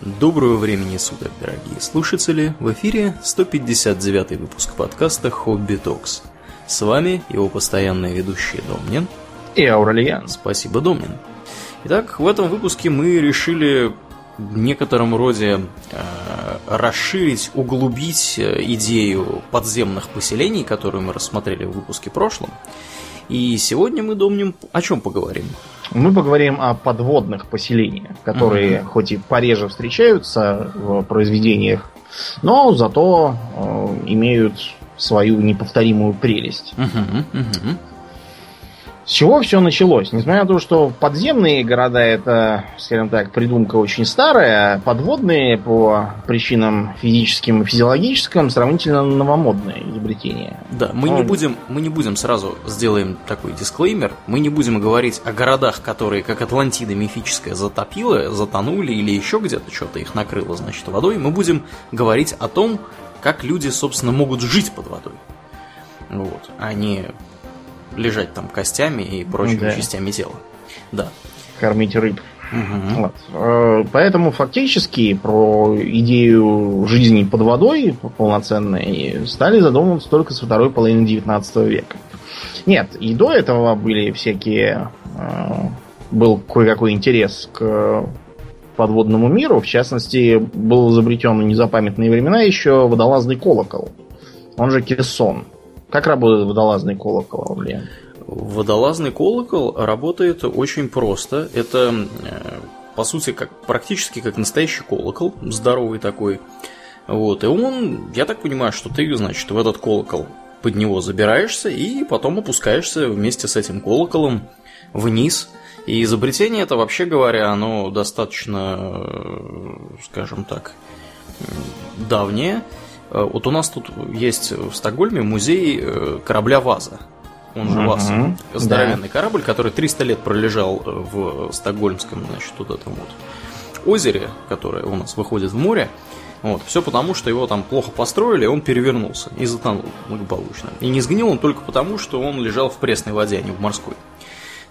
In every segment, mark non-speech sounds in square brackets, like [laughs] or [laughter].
Доброго времени суток, дорогие слушатели! В эфире 159 выпуск подкаста «Хобби Токс». С вами его постоянные ведущие Домнин и Ауралиан. Спасибо, Домнин. Итак, в этом выпуске мы решили в некотором роде э, расширить, углубить э, идею подземных поселений, которую мы рассмотрели в выпуске прошлом. И сегодня мы, Домнин, о чем поговорим? Мы поговорим о подводных поселениях, которые угу. хоть и пореже встречаются в произведениях, но зато э, имеют свою неповторимую прелесть. Угу, угу. С чего все началось? Несмотря на то, что подземные города это, скажем так, придумка очень старая, а подводные по причинам физическим и физиологическим сравнительно новомодное изобретение. Да, мы, не будем, мы не будем сразу сделаем такой дисклеймер, мы не будем говорить о городах, которые, как Атлантида мифическая, затопила, затонули или еще где-то что-то их накрыло, значит, водой. Мы будем говорить о том, как люди, собственно, могут жить под водой. Вот, а не лежать там костями и прочими да. частями тела. Да. Кормить рыб. Угу. Вот. Э, поэтому фактически про идею жизни под водой полноценной стали задумываться только со второй половины 19 века. Нет, и до этого были всякие... Э, был кое-какой интерес к подводному миру. В частности, был изобретен в незапамятные времена еще водолазный колокол. Он же кессон. Как работает водолазный колокол, Аурелиан? Водолазный колокол работает очень просто. Это, э, по сути, как, практически как настоящий колокол, здоровый такой. Вот, и он, я так понимаю, что ты, значит, в этот колокол под него забираешься и потом опускаешься вместе с этим колоколом вниз. И изобретение это, вообще говоря, оно достаточно, э, скажем так, давнее. Э, вот у нас тут есть в Стокгольме музей э, корабля Ваза. Он же ВАЗ. Угу, Здоровенный да. корабль, который 300 лет пролежал э, в Стокгольмском, значит, вот этом вот озере, которое у нас выходит в море. Вот, все потому, что его там плохо построили, он перевернулся и затонул благополучно. И не сгнил он только потому, что он лежал в пресной воде, а не в морской.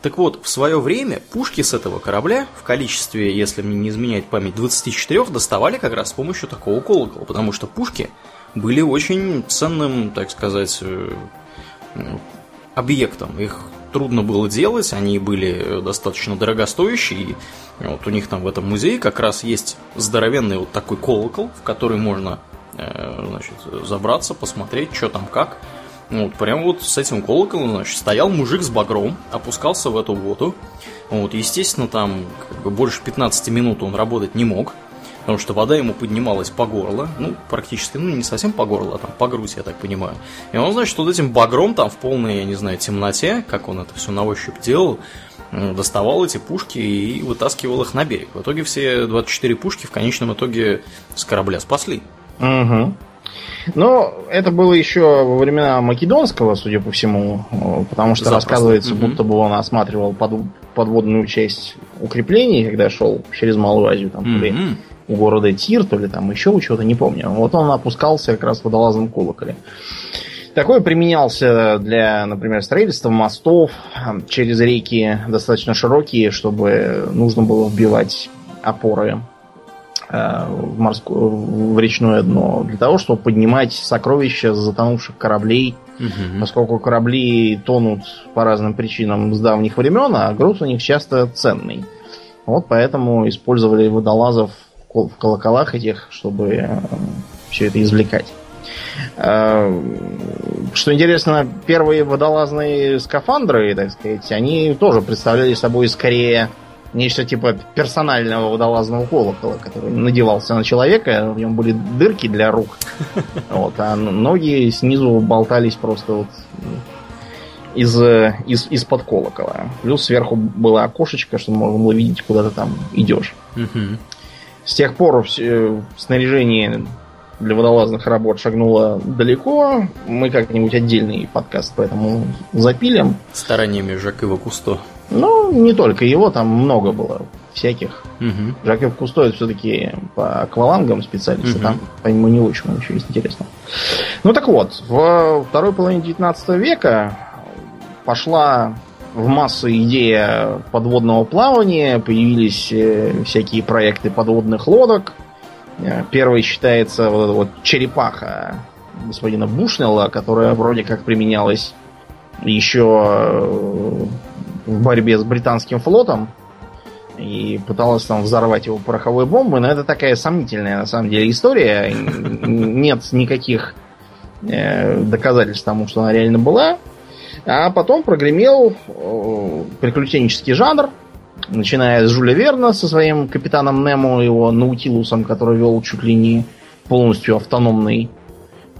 Так вот, в свое время пушки с этого корабля в количестве, если мне не изменяет память, 24 доставали как раз с помощью такого колокола, потому что пушки были очень ценным, так сказать, э, объектом. Их трудно было делать, они были достаточно дорогостоящие. И вот у них там в этом музее как раз есть здоровенный вот такой колокол, в который можно э, значит, забраться, посмотреть, что там как. Вот, прям вот с этим колоколом, значит, стоял мужик с багром, опускался в эту воду. Вот, естественно, там как бы больше 15 минут он работать не мог, потому что вода ему поднималась по горло, ну, практически, ну, не совсем по горло, а там по грудь, я так понимаю. И он, значит, вот этим багром там в полной, я не знаю, темноте, как он это все на ощупь делал, доставал эти пушки и вытаскивал их на берег. В итоге все 24 пушки в конечном итоге с корабля спасли. Угу. Но это было еще во времена Македонского, судя по всему, потому что Запросто. рассказывается, угу. будто бы он осматривал под, подводную часть укреплений, когда шел через Малую Азию, там, угу. у города Тир, то ли там еще у чего-то, не помню. Вот он опускался как раз в водолазном колоколе. Такое применялся для, например, строительства мостов через реки достаточно широкие, чтобы нужно было вбивать опоры Э, в, морское, в речное дно для того, чтобы поднимать сокровища затонувших кораблей, угу. поскольку корабли тонут по разным причинам с давних времен, а груз у них часто ценный. Вот поэтому использовали водолазов в колоколах этих, чтобы э, все это извлекать. Э, что интересно, первые водолазные скафандры, так сказать, они тоже представляли собой скорее Нечто типа персонального водолазного колокола, который надевался на человека, в нем были дырки для рук, [laughs] вот, а ноги снизу болтались просто вот из, из, из-под колокола. Плюс сверху было окошечко, чтобы можно было видеть, куда ты там идешь. С тех пор все, снаряжение для водолазных работ шагнуло далеко. Мы как-нибудь отдельный подкаст поэтому запилим. Стараниями Жакова Кусто. Ну, не только его, там много было всяких. Угу. Жаков Кусто это все-таки по аквалангам специалист, угу. там по нему не очень ничего есть интересного. Ну так вот, в второй половине 19 века пошла в массу идея подводного плавания, появились э, всякие проекты подводных лодок. Э, первый считается вот эта вот черепаха господина Бушнелла, которая вроде как применялась еще э, в борьбе с британским флотом и пыталась там взорвать его пороховой бомбой, но это такая сомнительная на самом деле история. [laughs] Нет никаких э, доказательств тому, что она реально была. А потом прогремел э, приключенческий жанр, начиная с Жюля Верна со своим капитаном Немо, его Наутилусом, который вел чуть ли не полностью автономный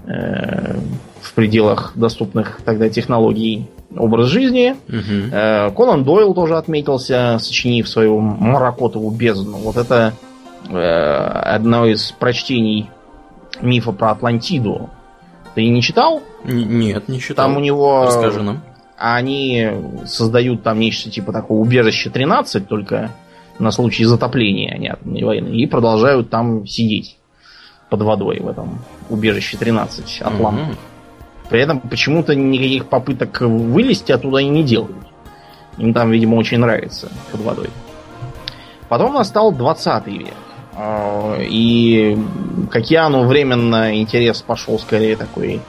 э, в пределах доступных тогда технологий образ жизни. Угу. Э, Конан Дойл тоже отметился, сочинив свою Маракотову бездну. Вот это э, одно из прочтений мифа про Атлантиду. Ты не читал? Н- нет, не читал. Там у него... Расскажи нам. Они создают там нечто типа такого убежища 13, только на случай затопления они атомной войны, и продолжают там сидеть под водой в этом убежище 13 Атлант. Угу. При этом почему-то никаких попыток вылезти оттуда они не делают. Им там, видимо, очень нравится под водой. Потом настал 20 век. А, и к океану временно интерес пошел скорее такой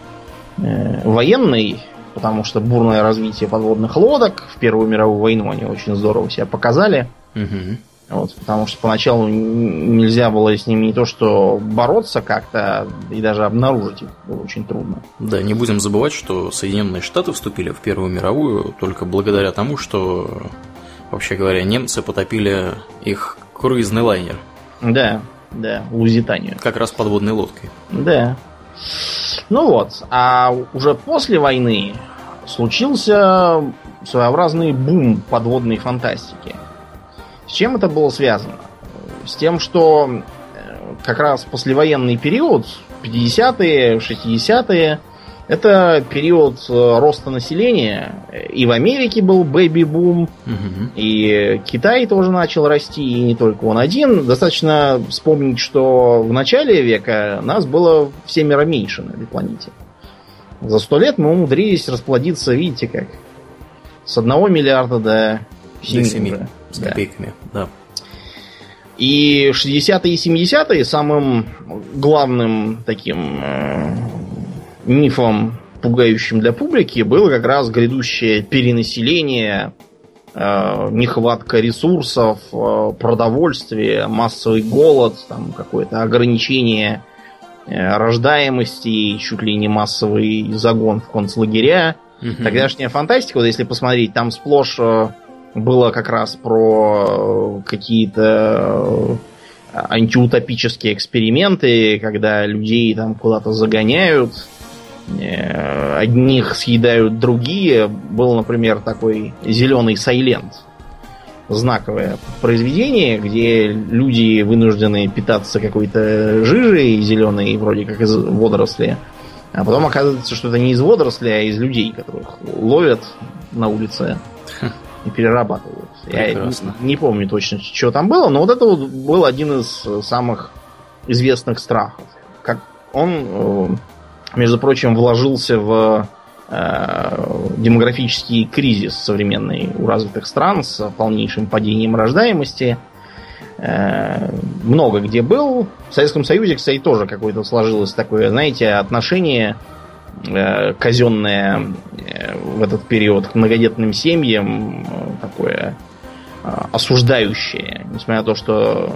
э, военный, потому что бурное развитие подводных лодок в Первую мировую войну они очень здорово себя показали. Угу. Вот, потому что поначалу нельзя было с ними не то что бороться как-то, и даже обнаружить их было очень трудно. Да, не будем забывать, что Соединенные Штаты вступили в Первую мировую только благодаря тому, что, вообще говоря, немцы потопили их круизный лайнер. Да, да, Лузитанию. Как раз подводной лодкой. Да. Ну вот, а уже после войны случился своеобразный бум подводной фантастики – с чем это было связано? С тем, что э, как раз послевоенный период, 50-е, 60-е, это период э, роста населения. И в Америке был бэби-бум, угу. и Китай тоже начал расти, и не только он один. Достаточно вспомнить, что в начале века нас было в семеро меньше на этой планете. За сто лет мы умудрились расплодиться, видите как, с одного миллиарда до 7, до 7 с копейками, да. да. И 60-е и 70-е самым главным таким э, мифом, пугающим для публики, было как раз грядущее перенаселение, э, нехватка ресурсов, э, продовольствия, массовый голод, там какое-то ограничение э, рождаемости, чуть ли не массовый загон в концлагеря. Угу. Тогдашняя фантастика, вот если посмотреть, там сплошь э, было как раз про какие-то э, антиутопические эксперименты, когда людей там куда-то загоняют, э, одних съедают другие. Был, например, такой зеленый Сайлент. Знаковое произведение, где люди вынуждены питаться какой-то жижей зеленой, вроде как из водорослей. А потом оказывается, что это не из водорослей, а из людей, которых ловят на улице и перерабатывают. Прекрасно. Я не, не помню точно, что там было, но вот это вот был один из самых известных страхов. Как он, э, между прочим, вложился в э, демографический кризис современный у развитых стран с полнейшим падением рождаемости. Э, много где был. В Советском Союзе, кстати, тоже какое-то сложилось такое, знаете, отношение казенное э, в этот период к многодетным семьям э, такое осуждающее. Несмотря на то, что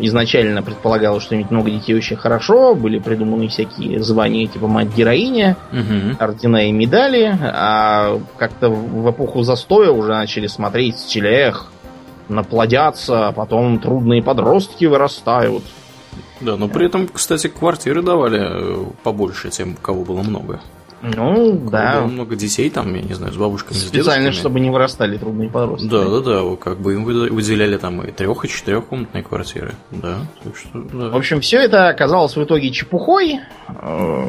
изначально предполагалось, что иметь много детей очень хорошо, были придуманы всякие звания типа мать-героиня, угу. ордена и медали, а как-то в эпоху застоя уже начали смотреть телех, наплодятся, а потом трудные подростки вырастают. Да, но при этом, кстати, квартиры давали э, побольше тем, кого было много. Ну, Кого да. Было много детей там, я не знаю, с бабушками, Специально, с чтобы не вырастали трудные подростки. Да, да, да, как бы им выделяли там и трех, и четырехкомнатные квартиры. Да, так что, да. В общем, все это оказалось в итоге чепухой. Э,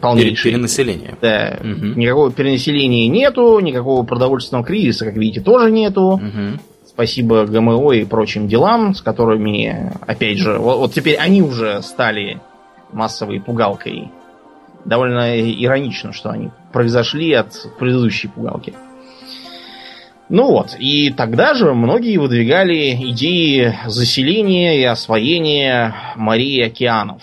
полнейшей. Перенаселение. Да. Угу. Никакого перенаселения нету, никакого продовольственного кризиса, как видите, тоже нету. Угу спасибо ГМО и прочим делам, с которыми, опять же, вот, вот теперь они уже стали массовой пугалкой. Довольно иронично, что они произошли от предыдущей пугалки. Ну вот, и тогда же многие выдвигали идеи заселения и освоения морей и океанов.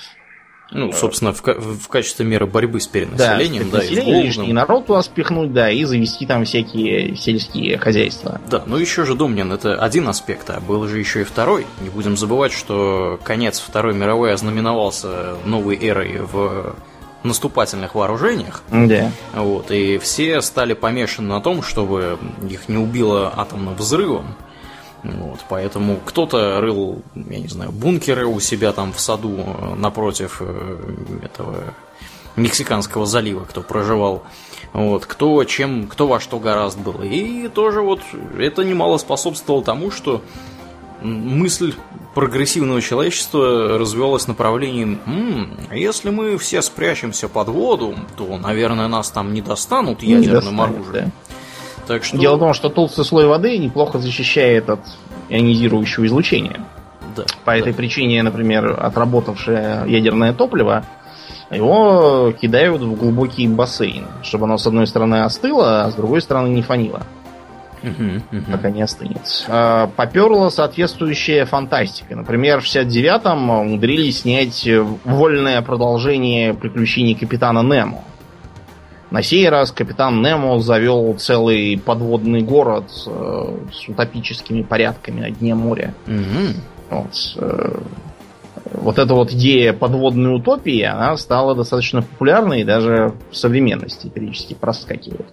Ну, собственно, в, в качестве меры борьбы с перенаселением, да, с перенаселением, да, и лишний народ туда спихнуть, да, и завести там всякие сельские хозяйства. Да, ну еще же, Домнин, это один аспект, а был же еще и второй. Не будем забывать, что конец Второй мировой ознаменовался новой эрой в наступательных вооружениях. Да. Вот, и все стали помешаны на том, чтобы их не убило атомным взрывом. Вот, поэтому кто-то рыл, я не знаю, бункеры у себя там в саду э, напротив э, этого Мексиканского залива, кто проживал. Вот, кто чем, кто во что гораст был. И тоже вот это немало способствовало тому, что мысль прогрессивного человечества развивалась направлением «М, если мы все спрячемся под воду, то, наверное, нас там не достанут ядерным не оружием. Да. Так что... Дело в том, что толстый слой воды неплохо защищает от ионизирующего излучения. Да, По да. этой причине, например, отработавшее ядерное топливо, его кидают в глубокий бассейн, чтобы оно с одной стороны остыло, а с другой стороны не фанило. Угу, угу. Пока не остынет. А, поперла соответствующая фантастика. Например, в 69-м умудрились снять вольное продолжение приключений капитана Немо. На сей раз капитан Немо завел целый подводный город э, с утопическими порядками на дне моря. Угу. Вот, э, вот эта вот идея подводной утопии, она стала достаточно популярной и даже в современности периодически проскакивает.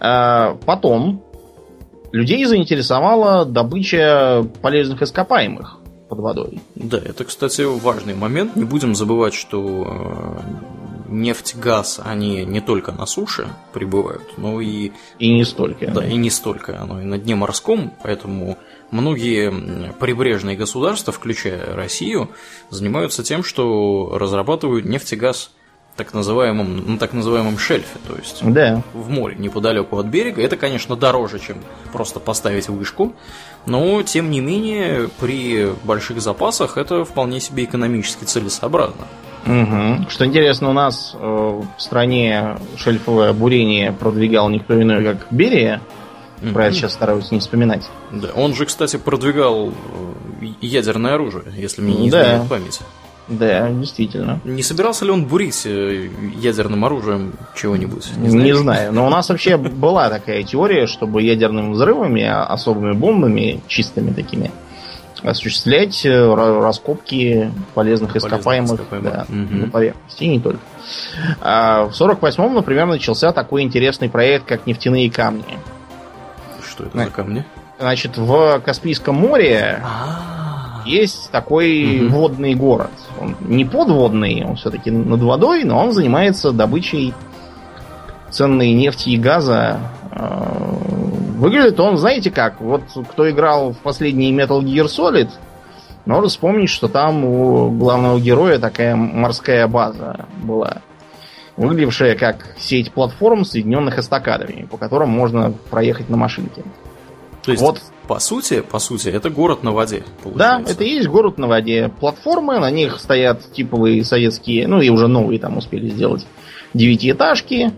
А, потом людей заинтересовала добыча полезных ископаемых под водой. Да, это, кстати, важный момент. Не будем забывать, что э, нефть, газ, они не только на суше прибывают, но и... И не столько. Да, и не столько. Оно и на дне морском, поэтому многие прибрежные государства, включая Россию, занимаются тем, что разрабатывают нефть и газ так называемом, на так называемом шельфе, то есть да. в море, неподалеку от берега. Это, конечно, дороже, чем просто поставить вышку, но, тем не менее, при больших запасах это вполне себе экономически целесообразно. Угу. Что интересно, у нас э, в стране шельфовое бурение продвигал никто иной, как Берия. Угу. Про это сейчас стараюсь не вспоминать. Да, он же, кстати, продвигал э, ядерное оружие, если мне не изменяет да. память. Да, действительно. Не собирался ли он бурить э, ядерным оружием чего-нибудь? Не, не знаю. Но у нас вообще была такая теория, чтобы ядерными взрывами, а особыми бомбами, чистыми такими, осуществлять э, раскопки полезных ископаемых, ископаемых. Да, угу. на поверхности, и не только. А в 48-м, например, начался такой интересный проект, как нефтяные камни. Что это за камни? Значит, в Каспийском море А-а-а. есть такой угу. водный город. Он не подводный, он все-таки над водой, но он занимается добычей ценной нефти и газа э, Выглядит он, знаете как, вот кто играл в последний Metal Gear Solid, может вспомнить, что там у главного героя такая морская база была. Выглядевшая как сеть платформ, соединенных эстакадами, по которым можно проехать на машинке. То есть, вот. по сути, по сути, это город на воде. Получается. Да, это и есть город на воде. Платформы, на них стоят типовые советские, ну и уже новые там успели сделать девятиэтажки,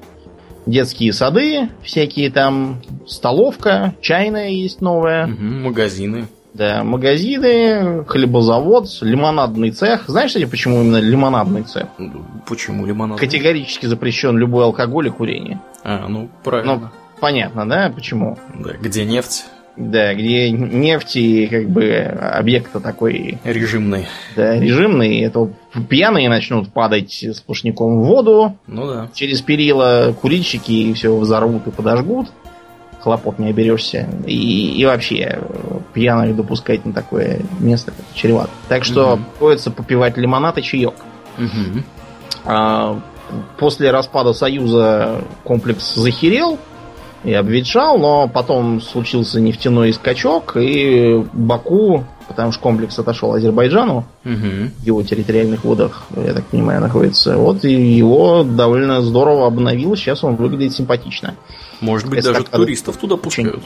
детские сады, всякие там, столовка, чайная есть новая. Угу, магазины. Да, магазины, хлебозавод, лимонадный цех. Знаешь, кстати, почему именно лимонадный цех? Почему лимонадный? Категорически запрещен любой алкоголь и курение. А, ну, правильно. Ну, понятно, да, почему? Да, где нефть? Да, где нефть и как бы объект такой... Режимный. Да, режимный. Это пьяные начнут падать сплошняком в воду. Ну да. Через перила курильщики все взорвут и подожгут. Хлопот не оберешься. И, и вообще пьяных допускать на такое место чревато. Так что угу. приходится попивать лимонад и чаек. Угу. А, после распада Союза комплекс захерел и обветшал, но потом случился нефтяной скачок, и Баку, потому что комплекс отошел Азербайджану, угу. в его территориальных водах, я так понимаю, находится, вот и его довольно здорово обновил, сейчас он выглядит симпатично. Может быть, Эстакады... даже туристов туда пускают.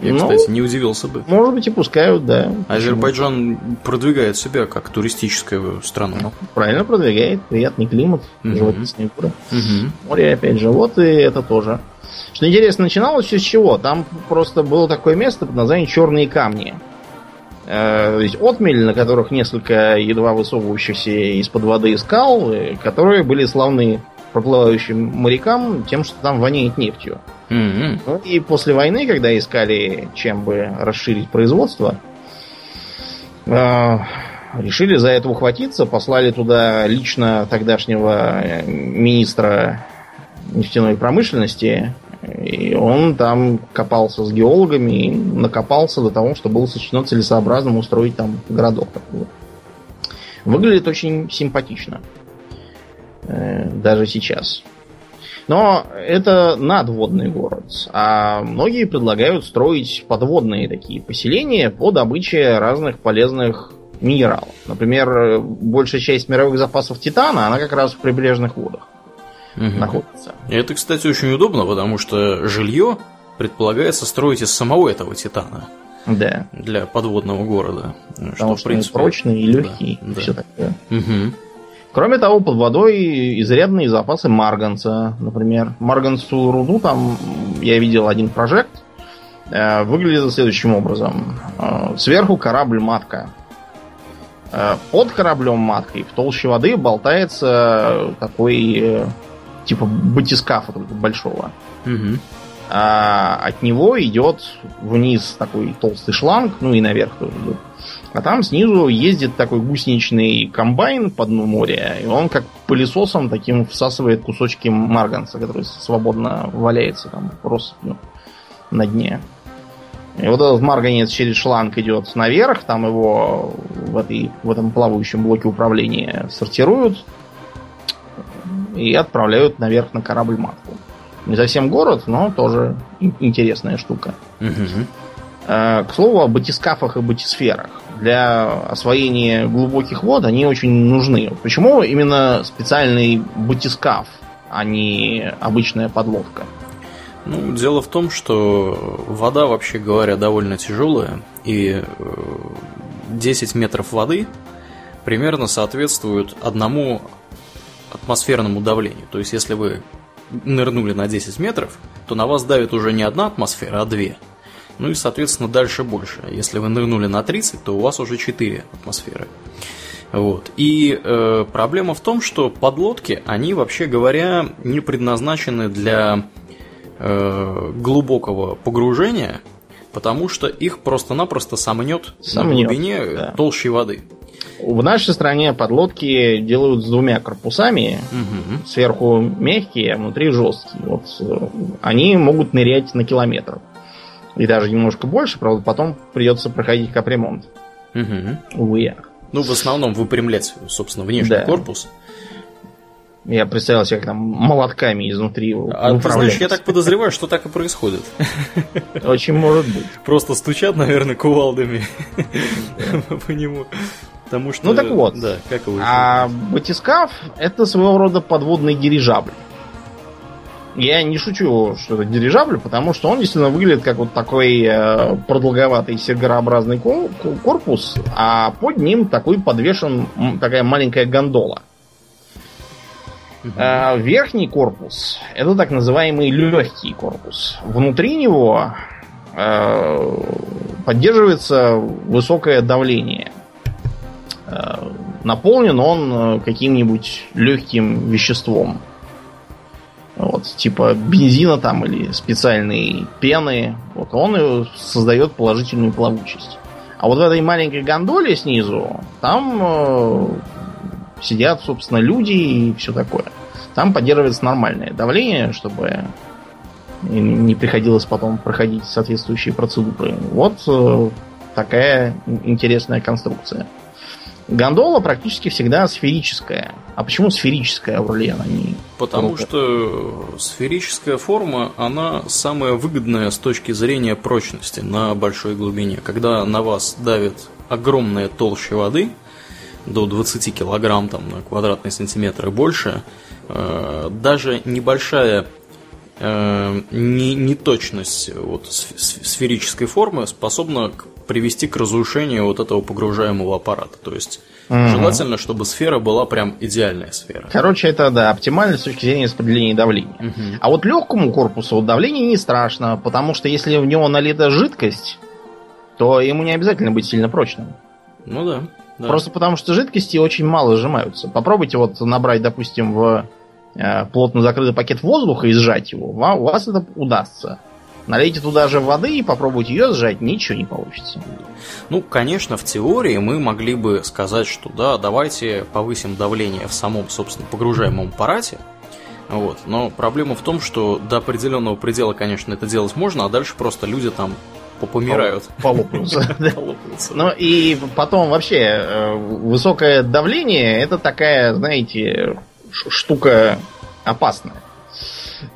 Я, ну, кстати, не удивился бы. Может быть, и пускают, да. Азербайджан Почему? продвигает себя как туристическая страна. Ну, правильно продвигает. Приятный климат, угу. живописные горы. Угу. Море, опять же, вот и это тоже. Что интересно, начиналось все с чего? Там просто было такое место под названием Черные камни. Э, то есть отмель, на которых несколько едва высовывающихся из-под воды скал, э, которые были славны проплывающим морякам тем, что там воняет нефтью. Mm-hmm. Ну и после войны, когда искали, чем бы расширить производство, э, решили за это ухватиться, послали туда лично тогдашнего министра нефтяной промышленности и он там копался с геологами и накопался до того, что было сочтено целесообразным устроить там городок. Выглядит очень симпатично. Э, даже сейчас. Но это надводный город. А многие предлагают строить подводные такие поселения по добыче разных полезных минералов. Например, большая часть мировых запасов титана, она как раз в прибрежных водах угу. находится. И это, кстати, очень удобно, потому что жилье предполагается строить из самого этого титана. Да. Для подводного города. Потому что, что принципе, прочный и легкий. Да, и все такое. Угу. Кроме того, под водой изрядные запасы марганца, например. Марганцу руду там я видел один прожект. Э, выглядит следующим образом. Э, сверху корабль-матка. Э, под кораблем маткой в толще воды болтается такой типа батискафа только большого. Угу. А от него идет вниз такой толстый шланг, ну и наверх тоже идет. А там снизу ездит такой гусеничный комбайн по дну моря, и он как пылесосом таким всасывает кусочки марганца, который свободно валяется там россыпью на дне. И вот этот марганец через шланг идет наверх, там его в, этой, в этом плавающем блоке управления сортируют, и отправляют наверх на корабль матку. Не совсем город, но тоже интересная штука. Угу. К слову о батискафах и батисферах. Для освоения глубоких вод они очень нужны. Почему именно специальный батискаф, а не обычная подлодка? Ну, дело в том, что вода, вообще говоря, довольно тяжелая, и 10 э, метров воды примерно соответствуют одному атмосферному давлению. То есть, если вы нырнули на 10 метров, то на вас давит уже не одна атмосфера, а две. Ну и, соответственно, дальше больше. Если вы нырнули на 30, то у вас уже 4 атмосферы. Вот. И э, проблема в том, что подлодки, они, вообще говоря, не предназначены для э, глубокого погружения, потому что их просто-напросто сомнет, сомнет на глубине да. толщей воды. В нашей стране подлодки делают с двумя корпусами. Угу. Сверху мягкие, а внутри жесткие. Вот э, они могут нырять на километр. И даже немножко больше, правда, потом придется проходить капремонт. Угу. Увы. Ну, в основном выпрямлять, собственно, внешний да. корпус. Я представил себе, как там молотками изнутри его А ты знаешь, я так подозреваю, что так и происходит. Очень может быть. Просто стучат, наверное, кувалдами по нему. Потому что... Ну так вот. Да, как его А батискаф это своего рода подводный дирижабль. Я не шучу, что это дирижабль, потому что он действительно выглядит как вот такой э, продолговатый сергарообразный корпус, а под ним такой подвешен такая маленькая гондола. Uh-huh. верхний корпус это так называемый легкий корпус. Внутри него э, поддерживается высокое давление. Э, наполнен он э, каким-нибудь легким веществом. Вот, типа бензина там или специальной пены. Вот он создает положительную плавучесть. А вот в этой маленькой гондоле снизу, там э, сидят, собственно, люди и все такое. Там поддерживается нормальное давление, чтобы не приходилось потом проходить соответствующие процедуры. Вот э, такая интересная конструкция. Гондола практически всегда сферическая. А почему сферическая, Аурлиен, а не Потому круга? что сферическая форма, она самая выгодная с точки зрения прочности на большой глубине. Когда на вас давит огромная толща воды, до 20 килограмм там, на квадратный сантиметр и больше, э, даже небольшая э, неточность вот, сферической формы способна привести к разрушению вот этого погружаемого аппарата. То есть угу. желательно, чтобы сфера была прям идеальная сфера. Короче, это да, оптимально с точки зрения распределения давления. Угу. А вот легкому корпусу давление не страшно, потому что если в него налита жидкость, то ему не обязательно быть сильно прочным. Ну да. да. Просто потому что жидкости очень мало сжимаются. Попробуйте вот набрать, допустим, в э, плотно закрытый пакет воздуха и сжать его. У вас это удастся. Налейте туда же воды и попробуйте ее сжать, ничего не получится. Ну, конечно, в теории мы могли бы сказать, что да, давайте повысим давление в самом, собственно, погружаемом аппарате. Вот. Но проблема в том, что до определенного предела, конечно, это делать можно, а дальше просто люди там попомирают. [laughs] Полопаются. Ну и потом вообще э, высокое давление это такая, знаете, штука опасная.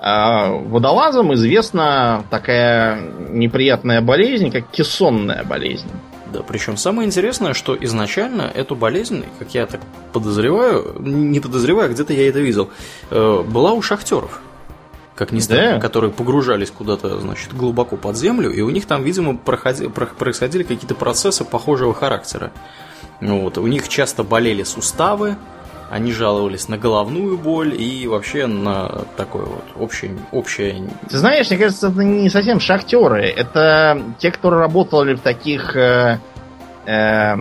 А водолазам известна такая неприятная болезнь, как кессонная болезнь. Да, причем самое интересное, что изначально эту болезнь, как я так подозреваю, не подозреваю, где-то я это видел, э, была у шахтеров как ни странно, да. которые погружались куда-то, значит, глубоко под землю, и у них там, видимо, проходи, происходили какие-то процессы похожего характера. Вот. У них часто болели суставы, они жаловались на головную боль и вообще на такое вот общее... общее... Ты знаешь, мне кажется, это не совсем шахтеры. Это те, кто работали в таких... Э, э,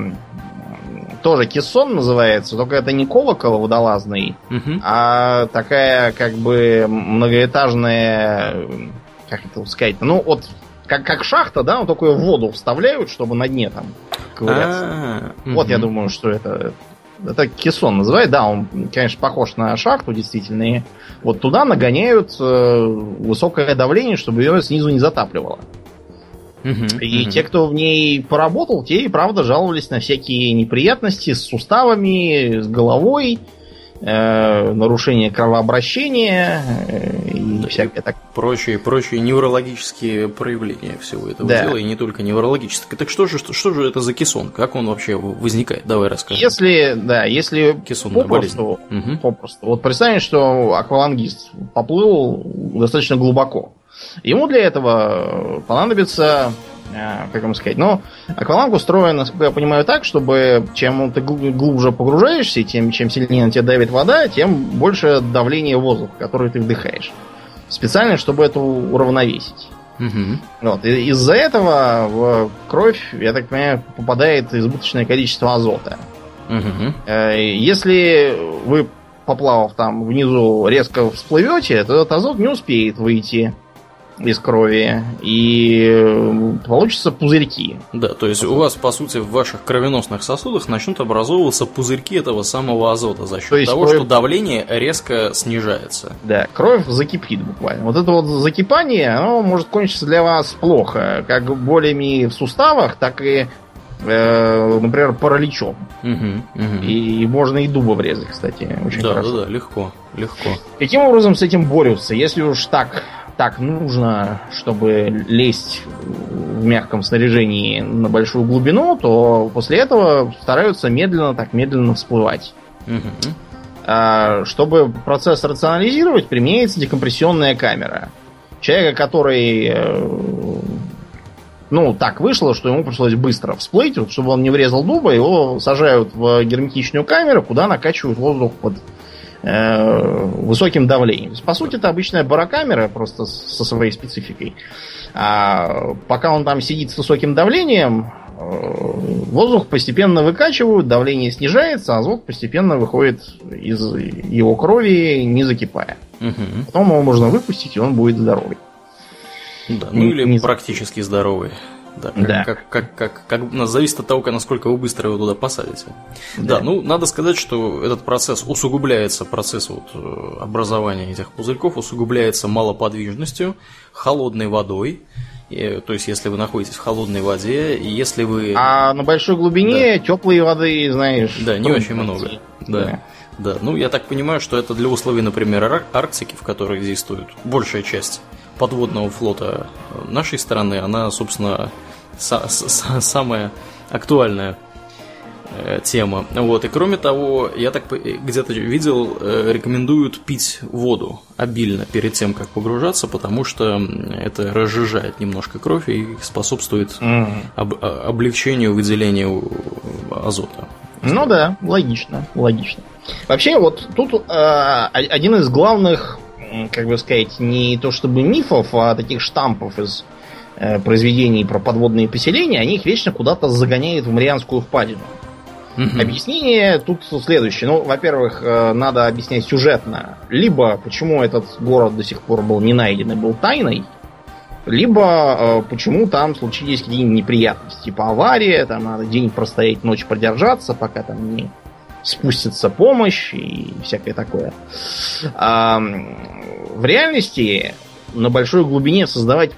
тоже кессон называется, только это не колокол водолазный, угу. а такая как бы многоэтажная, как это сказать, ну вот как, как шахта, да, но только в воду вставляют, чтобы на дне там ковыряться. А-а-а. Вот я думаю, что это это кессон называют, да, он, конечно, похож на шахту, действительно. И вот туда нагоняют э, высокое давление, чтобы ее снизу не затапливало. Угу, и угу. те, кто в ней поработал, те и правда жаловались на всякие неприятности с суставами, с головой, э, нарушение кровообращения э, и да, всякое так. Прочие, прочие неврологические проявления всего этого да. дела, и не только неврологические. Так что же, что, что же это за кессон? Как он вообще возникает? Давай расскажи. Если, да, если Кессонная попросту, болезнь. попросту. Вот представим, что аквалангист поплыл достаточно глубоко. Ему для этого понадобится как вам сказать, но акваланг устроен, насколько я понимаю, так, чтобы чем ты глубже погружаешься, тем чем сильнее на тебя давит вода, тем больше давление воздуха, который ты вдыхаешь. Специально, чтобы это уравновесить. Угу. Вот. И из-за этого в кровь, я так понимаю, попадает избыточное количество азота. Угу. Если вы, поплавав там внизу, резко всплывете, то этот азот не успеет выйти из крови, и получатся пузырьки. Да, то есть у вас, по сути, в ваших кровеносных сосудах начнут образовываться пузырьки этого самого азота за счет того, кровь... что давление резко снижается. Да, кровь закипит буквально. Вот это вот закипание, оно может кончиться для вас плохо, как болями в суставах, так и э, например, параличом. Угу, угу. И можно и дуба врезать, кстати, очень да, хорошо. Да, да, легко, легко. Каким образом с этим борются? Если уж так так нужно, чтобы лезть в мягком снаряжении на большую глубину, то после этого стараются медленно, так медленно всплывать. Угу. А, чтобы процесс рационализировать, применяется декомпрессионная камера. Человека, который э, ну, так вышло, что ему пришлось быстро всплыть, чтобы он не врезал дуба, его сажают в герметичную камеру, куда накачивают воздух под высоким давлением. По сути, это обычная барокамера, просто со своей спецификой. А пока он там сидит с высоким давлением, э, воздух постепенно выкачивают, давление снижается, а азот постепенно выходит из его крови, не закипая. Угу. Потом его можно выпустить, и он будет здоровый. Да, ну или не... практически здоровый. Да, как, да. Как, как, как, как, как, зависит от того, насколько вы быстро его туда посадите. Да. да, ну, надо сказать, что этот процесс усугубляется, процесс вот э, образования этих пузырьков усугубляется малоподвижностью, холодной водой, и, то есть, если вы находитесь в холодной воде, и если вы... А на большой глубине да. теплой воды, знаешь... Да, не очень много. Да. да. Да, ну я так понимаю, что это для условий, например, Арктики, в которых действует большая часть подводного флота нашей страны, она, собственно, самая актуальная. э, тема. Вот. И кроме того, я так где-то видел, э, рекомендуют пить воду обильно перед тем, как погружаться, потому что это разжижает немножко кровь и способствует об, а, облегчению выделения азота. Ну да, логично, логично. Вообще, вот тут э, один из главных, как бы сказать, не то чтобы мифов, а таких штампов из э, произведений про подводные поселения, они их вечно куда-то загоняют в Марианскую впадину. Угу. Объяснение тут следующее. Ну, во-первых, э, надо объяснять сюжетно. Либо почему этот город до сих пор был не найден и был тайной, либо э, почему там случились какие-нибудь неприятности. Типа авария, там надо день простоять, ночь продержаться, пока там не спустится помощь и всякое такое. А, в реальности на большой глубине создавать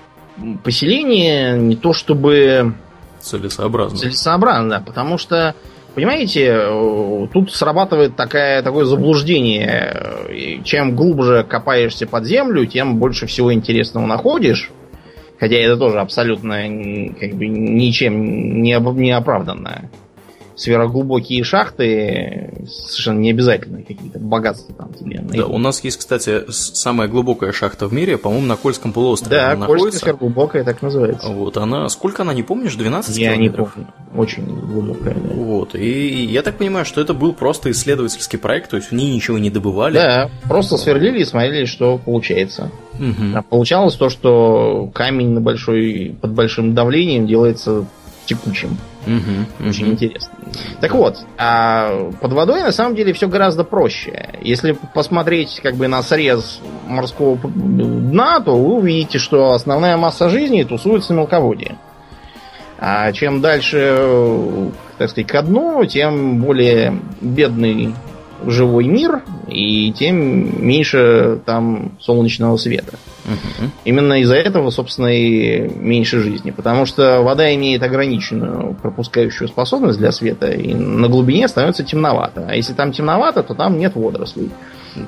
поселение не то чтобы... Целесообразно. Целесообразно, да, потому что, понимаете, тут срабатывает такая, такое заблуждение. Чем глубже копаешься под землю, тем больше всего интересного находишь. Хотя это тоже абсолютно как бы ничем не, не оправданно сверхглубокие шахты совершенно не обязательно какие-то богатства там тебе. Да, у нас есть, кстати, самая глубокая шахта в мире, по-моему, на Кольском полуострове. Да, она Кольская сверхглубокая, так называется. Вот, она, сколько она, не помнишь, 12 я километров? Я не помню, очень глубокая, да. Вот, и я так понимаю, что это был просто исследовательский проект, то есть в ней ничего не добывали. Да, просто сверлили и смотрели, что получается. Угу. А получалось то, что камень на большой, под большим давлением делается текучим. Угу, Очень угу. интересно. Так вот, а под водой на самом деле все гораздо проще. Если посмотреть как бы на срез морского дна, то вы увидите, что основная масса жизни тусуется в мелководье. А чем дальше, так сказать, ко дну, тем более бедный живой мир, и тем меньше там солнечного света. Именно из-за этого, собственно, и меньше жизни. Потому что вода имеет ограниченную пропускающую способность для света, и на глубине становится темновато. А если там темновато, то там нет водорослей.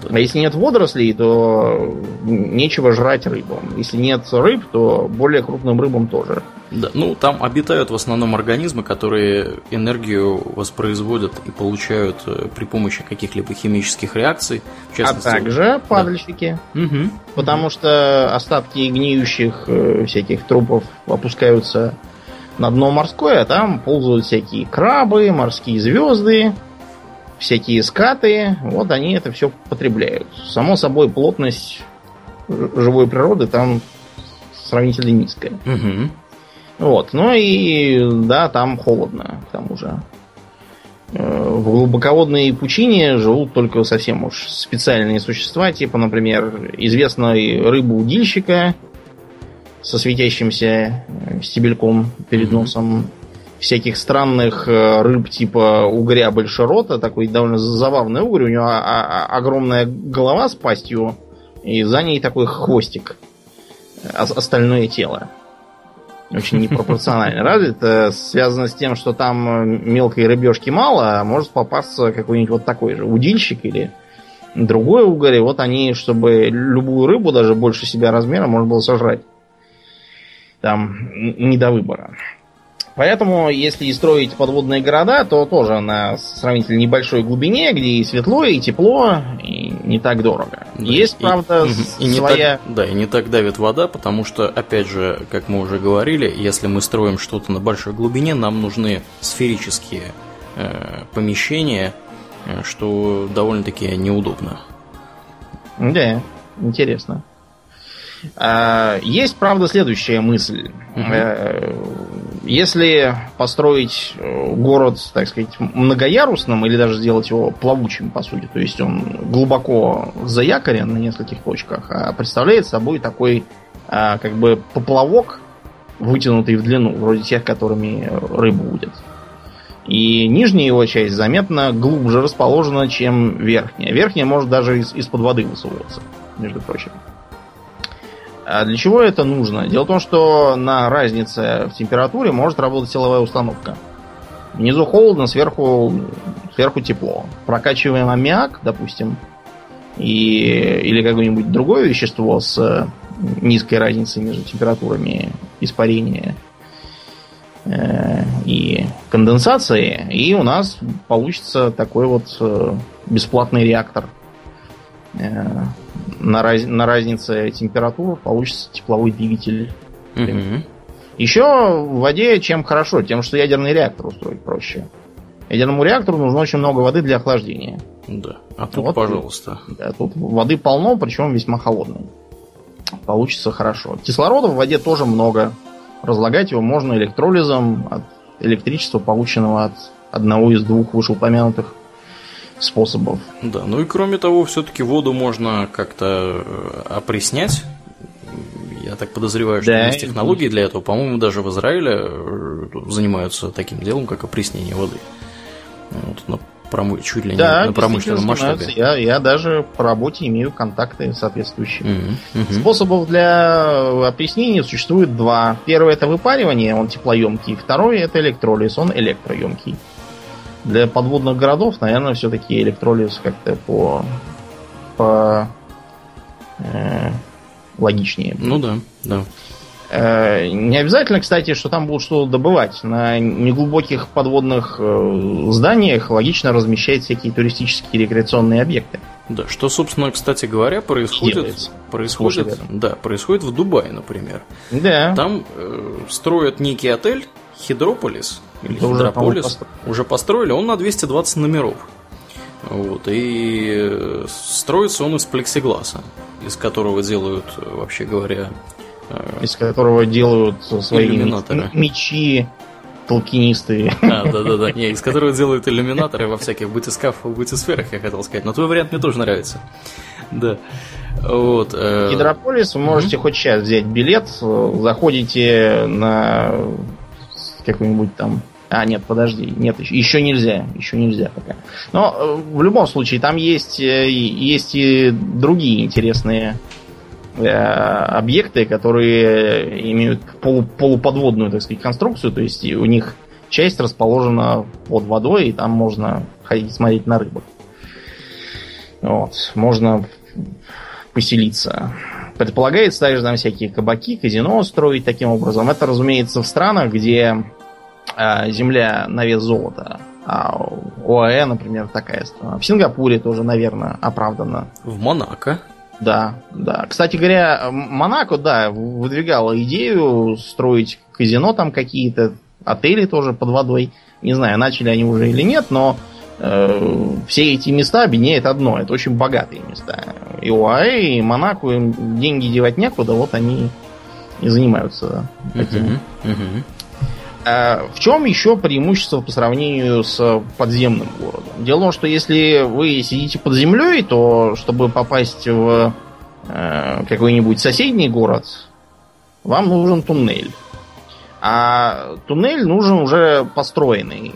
А если нет водорослей, то нечего жрать рыбам. Если нет рыб, то более крупным рыбам тоже. Да, ну там обитают в основном организмы, которые энергию воспроизводят и получают э, при помощи каких-либо химических реакций. А также падальщики. Да. Угу. Потому что остатки гниющих э, всяких трупов опускаются на дно морское, а там ползают всякие крабы, морские звезды, всякие скаты, вот они это все потребляют. Само собой, плотность живой природы там сравнительно низкая. Угу. Вот, ну и да, там холодно, к тому же. Э, в глубоководной пучине живут только совсем уж специальные существа, типа, например, известной рыбы-удильщика со светящимся э, стебельком перед носом всяких странных э, рыб типа угря большерота, такой довольно забавный угорь, у него огромная голова с пастью, и за ней такой хвостик, остальное тело. Очень [laughs] непропорционально развит. Это связано с тем, что там э, мелкой рыбешки мало, а может попасться какой-нибудь вот такой же удильщик или другой угорь. И вот они, чтобы любую рыбу, даже больше себя размера, можно было сожрать. Там не до выбора. Поэтому, если строить подводные города, то тоже на сравнительно небольшой глубине, где и светло, и тепло, и не так дорого. Да, Есть, и, правда, и, и своя... так, да, и не так давит вода, потому что, опять же, как мы уже говорили, если мы строим что-то на большой глубине, нам нужны сферические э, помещения, э, что довольно-таки неудобно. Да, интересно. А, есть, правда, следующая мысль. Угу. Если построить э, город, так сказать, многоярусным, или даже сделать его плавучим, по сути, то есть он глубоко заякорен на нескольких точках, а представляет собой такой а, как бы поплавок, вытянутый в длину, вроде тех, которыми рыбу удят. И нижняя его часть заметно глубже расположена, чем верхняя. Верхняя может даже из- из-под воды высовываться, между прочим. А для чего это нужно? Дело в том, что на разнице в температуре может работать силовая установка. Внизу холодно, сверху, сверху тепло. Прокачиваем аммиак, допустим, и, или какое-нибудь другое вещество с низкой разницей между температурами испарения. Э, и конденсации, и у нас получится такой вот э, бесплатный реактор. На, раз, на разнице температур получится тепловой двигатель. Угу. Еще в воде чем хорошо? Тем, что ядерный реактор устроить проще. Ядерному реактору нужно очень много воды для охлаждения. Да. А тут, вот, пожалуйста. Да, тут воды полно, причем весьма холодной. Получится хорошо. Кислорода в воде тоже много. Разлагать его можно электролизом от электричества, полученного от одного из двух вышеупомянутых способов. Да, ну и кроме того, все-таки воду можно как-то э, опреснять. Я так подозреваю, что да, есть технологии для этого. По-моему, даже в Израиле э, занимаются таким делом, как опреснение воды. Вот, на промы... чуть ли да, не на промышленном масштабе. Я, я даже по работе имею контакты соответствующие. Mm-hmm. Mm-hmm. Способов для опреснения существует два. Первый это выпаривание, он теплоемкий. Второй это электролиз, он электроемкий. Для подводных городов, наверное, все-таки электролиз как-то по, по э, логичнее. Ну да, да. Э, не обязательно, кстати, что там будут что-то добывать. На неглубоких подводных э, зданиях логично размещать всякие туристические рекреационные объекты. Да, что, собственно, кстати говоря, происходит, происходит, да, происходит в Дубае, например. Да. Там э, строят некий отель Хидрополис или Это Хидрополис. Уже, уже построили, он на 220 номеров. Вот, и э, строится он из плексигласа, из которого делают, вообще говоря, э, из которого делают свои мечи толкинисты. А, да-да-да, не, из которого делают иллюминаторы во всяких бытискафах, бытисферах, я хотел сказать. Но твой вариант мне тоже нравится. Да. Вот. Э... Гидрополис, вы можете mm-hmm. хоть сейчас взять билет, заходите на какой-нибудь там а, нет, подожди, нет, еще, нельзя, еще нельзя пока. Но э, в любом случае, там есть, э, есть и другие интересные э, объекты, которые имеют полу, полуподводную, так сказать, конструкцию, то есть у них часть расположена под водой, и там можно ходить смотреть на рыбок. Вот, можно поселиться. Предполагается также там всякие кабаки, казино строить таким образом. Это, разумеется, в странах, где земля на вес золота. А ОАЭ, например, такая страна. В Сингапуре тоже, наверное, оправдано. В Монако. Да, да. Кстати говоря, Монако, да, выдвигала идею строить казино там какие-то, отели тоже под водой. Не знаю, начали они уже или нет, но э, все эти места объединяет одно. Это очень богатые места. И ОАЭ, и Монако, им деньги девать некуда, вот они и занимаются этим. Uh-huh, uh-huh. А в чем еще преимущество по сравнению с подземным городом? Дело в том, что если вы сидите под землей, то чтобы попасть в э, какой-нибудь соседний город, вам нужен туннель. А туннель нужен уже построенный.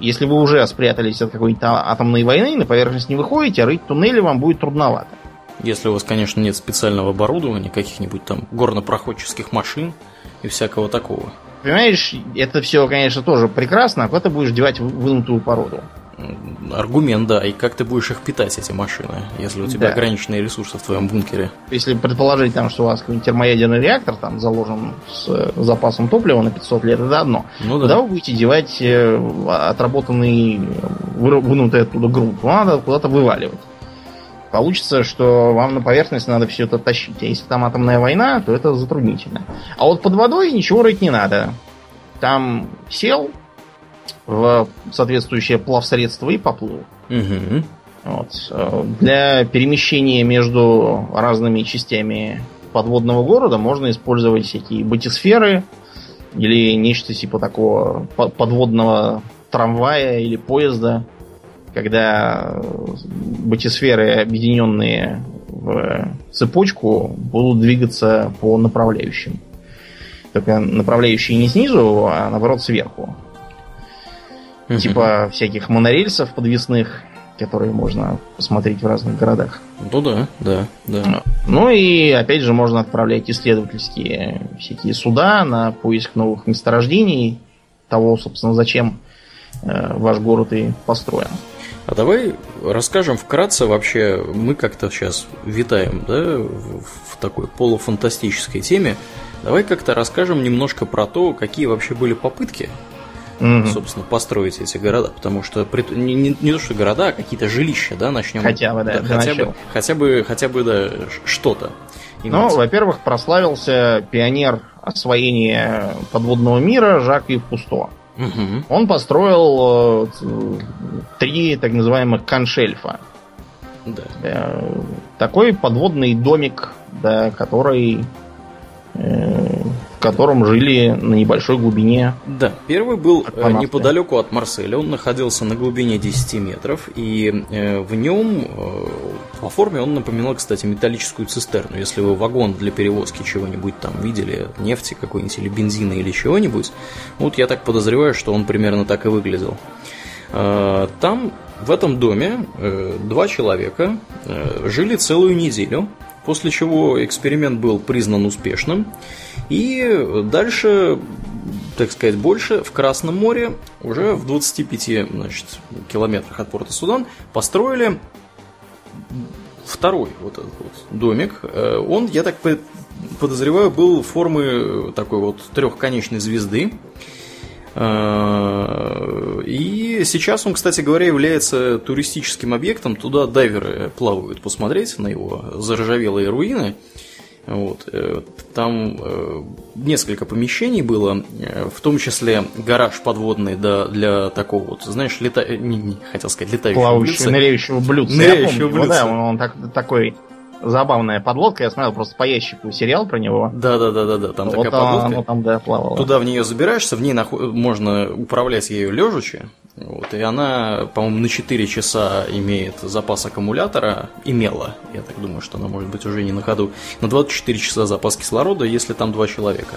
Если вы уже спрятались от какой-то атомной войны, на поверхность не выходите, а рыть туннели вам будет трудновато. Если у вас, конечно, нет специального оборудования, каких-нибудь там горнопроходческих машин и всякого такого. Понимаешь, это все, конечно, тоже прекрасно, а куда ты будешь девать вынутую породу? Аргумент, да. И как ты будешь их питать, эти машины, если у тебя да. ограниченные ресурсы в твоем бункере? Если предположить, там, что у вас какой-нибудь термоядерный реактор там заложен с э, запасом топлива на 500 лет, это одно. Ну, да. Куда вы будете девать э, отработанный, вынутый оттуда грунт? Надо куда-то вываливать получится, что вам на поверхность надо все это тащить. А если там атомная война, то это затруднительно. А вот под водой ничего рыть не надо. Там сел в соответствующее плавсредство и поплыл. Угу. Вот. Для перемещения между разными частями подводного города можно использовать всякие батисферы или нечто типа такого подводного трамвая или поезда когда батисферы, объединенные в цепочку, будут двигаться по направляющим. Только направляющие не снизу, а наоборот сверху. Типа всяких монорельсов подвесных, которые можно посмотреть в разных городах. Ну да, да, да. Ну и опять же можно отправлять исследовательские всякие суда на поиск новых месторождений, того, собственно, зачем э, ваш город и построен. А давай расскажем вкратце вообще, мы как-то сейчас витаем да, в такой полуфантастической теме. Давай как-то расскажем немножко про то, какие вообще были попытки угу. собственно, построить эти города, потому что не, не, не то что города, а какие-то жилища, да, начнем. Хотя бы, да, да хотя бы, хотя бы, хотя бы, да, что-то. Ну, во-первых, прославился пионер освоения подводного мира Жак Ив Кусто. Угу. Он построил э, три так называемых каншельфа. Да. Э, такой подводный домик, да, который э, в котором жили на небольшой глубине. Да, первый был э, неподалеку от Марселя, он находился на глубине 10 метров, и в нем по форме он напоминал, кстати, металлическую цистерну. Если вы вагон для перевозки чего-нибудь там видели, нефти какой-нибудь или бензина или чего-нибудь, вот я так подозреваю, что он примерно так и выглядел. Э, там в этом доме э, два человека э, жили целую неделю, после чего эксперимент был признан успешным. И дальше, так сказать, больше в Красном море, уже в 25 значит, километрах от порта Судан, построили второй вот этот вот домик. Э, он, я так подозреваю, был формы такой вот трехконечной звезды. Э, и сейчас он, кстати говоря, является туристическим объектом. Туда дайверы плавают посмотреть на его заржавелые руины. Вот. Э, там э, несколько помещений было, в том числе гараж подводный да, для такого вот, знаешь, лета... не, не, хотел сказать, летающего Плавающего, блюдца. ныряющего блюдца. Ныряющего блюдца. Ну, да, он, так, такой забавная подлодка. Я смотрел просто по ящику сериал про него. Да, да, да, да, да. Там вот такая подлодка. Оно там, да, плавало. Туда в нее забираешься, в ней наход... можно управлять ею лежачи. Вот, и она, по-моему, на 4 часа имеет запас аккумулятора. Имела. Я так думаю, что она может быть уже не на ходу. На 24 часа запас кислорода, если там два человека.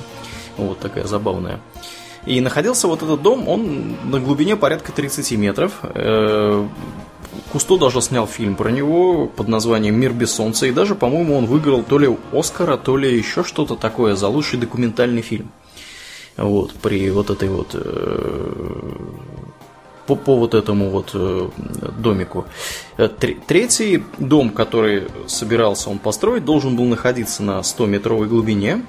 Вот такая забавная. И находился вот этот дом, он на глубине порядка 30 метров. Э, Кусто даже снял фильм про него под названием «Мир без солнца», и даже, по-моему, он выиграл то ли Оскара, то ли еще что-то такое за лучший документальный фильм. Вот, при вот этой вот... По, по вот этому вот э, домику. Э, третий дом, который собирался он построить, должен был находиться на 100-метровой глубине.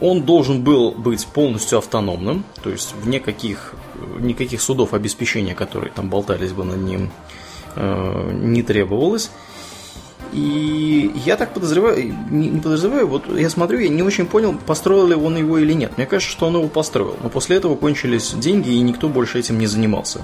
Он должен был быть полностью автономным, то есть вне каких, никаких судов обеспечения, которые там болтались бы над ним, Э, не требовалось. И я так подозреваю, не, не подозреваю, вот я смотрю, я не очень понял, построил ли он его или нет. Мне кажется, что он его построил. Но после этого кончились деньги, и никто больше этим не занимался.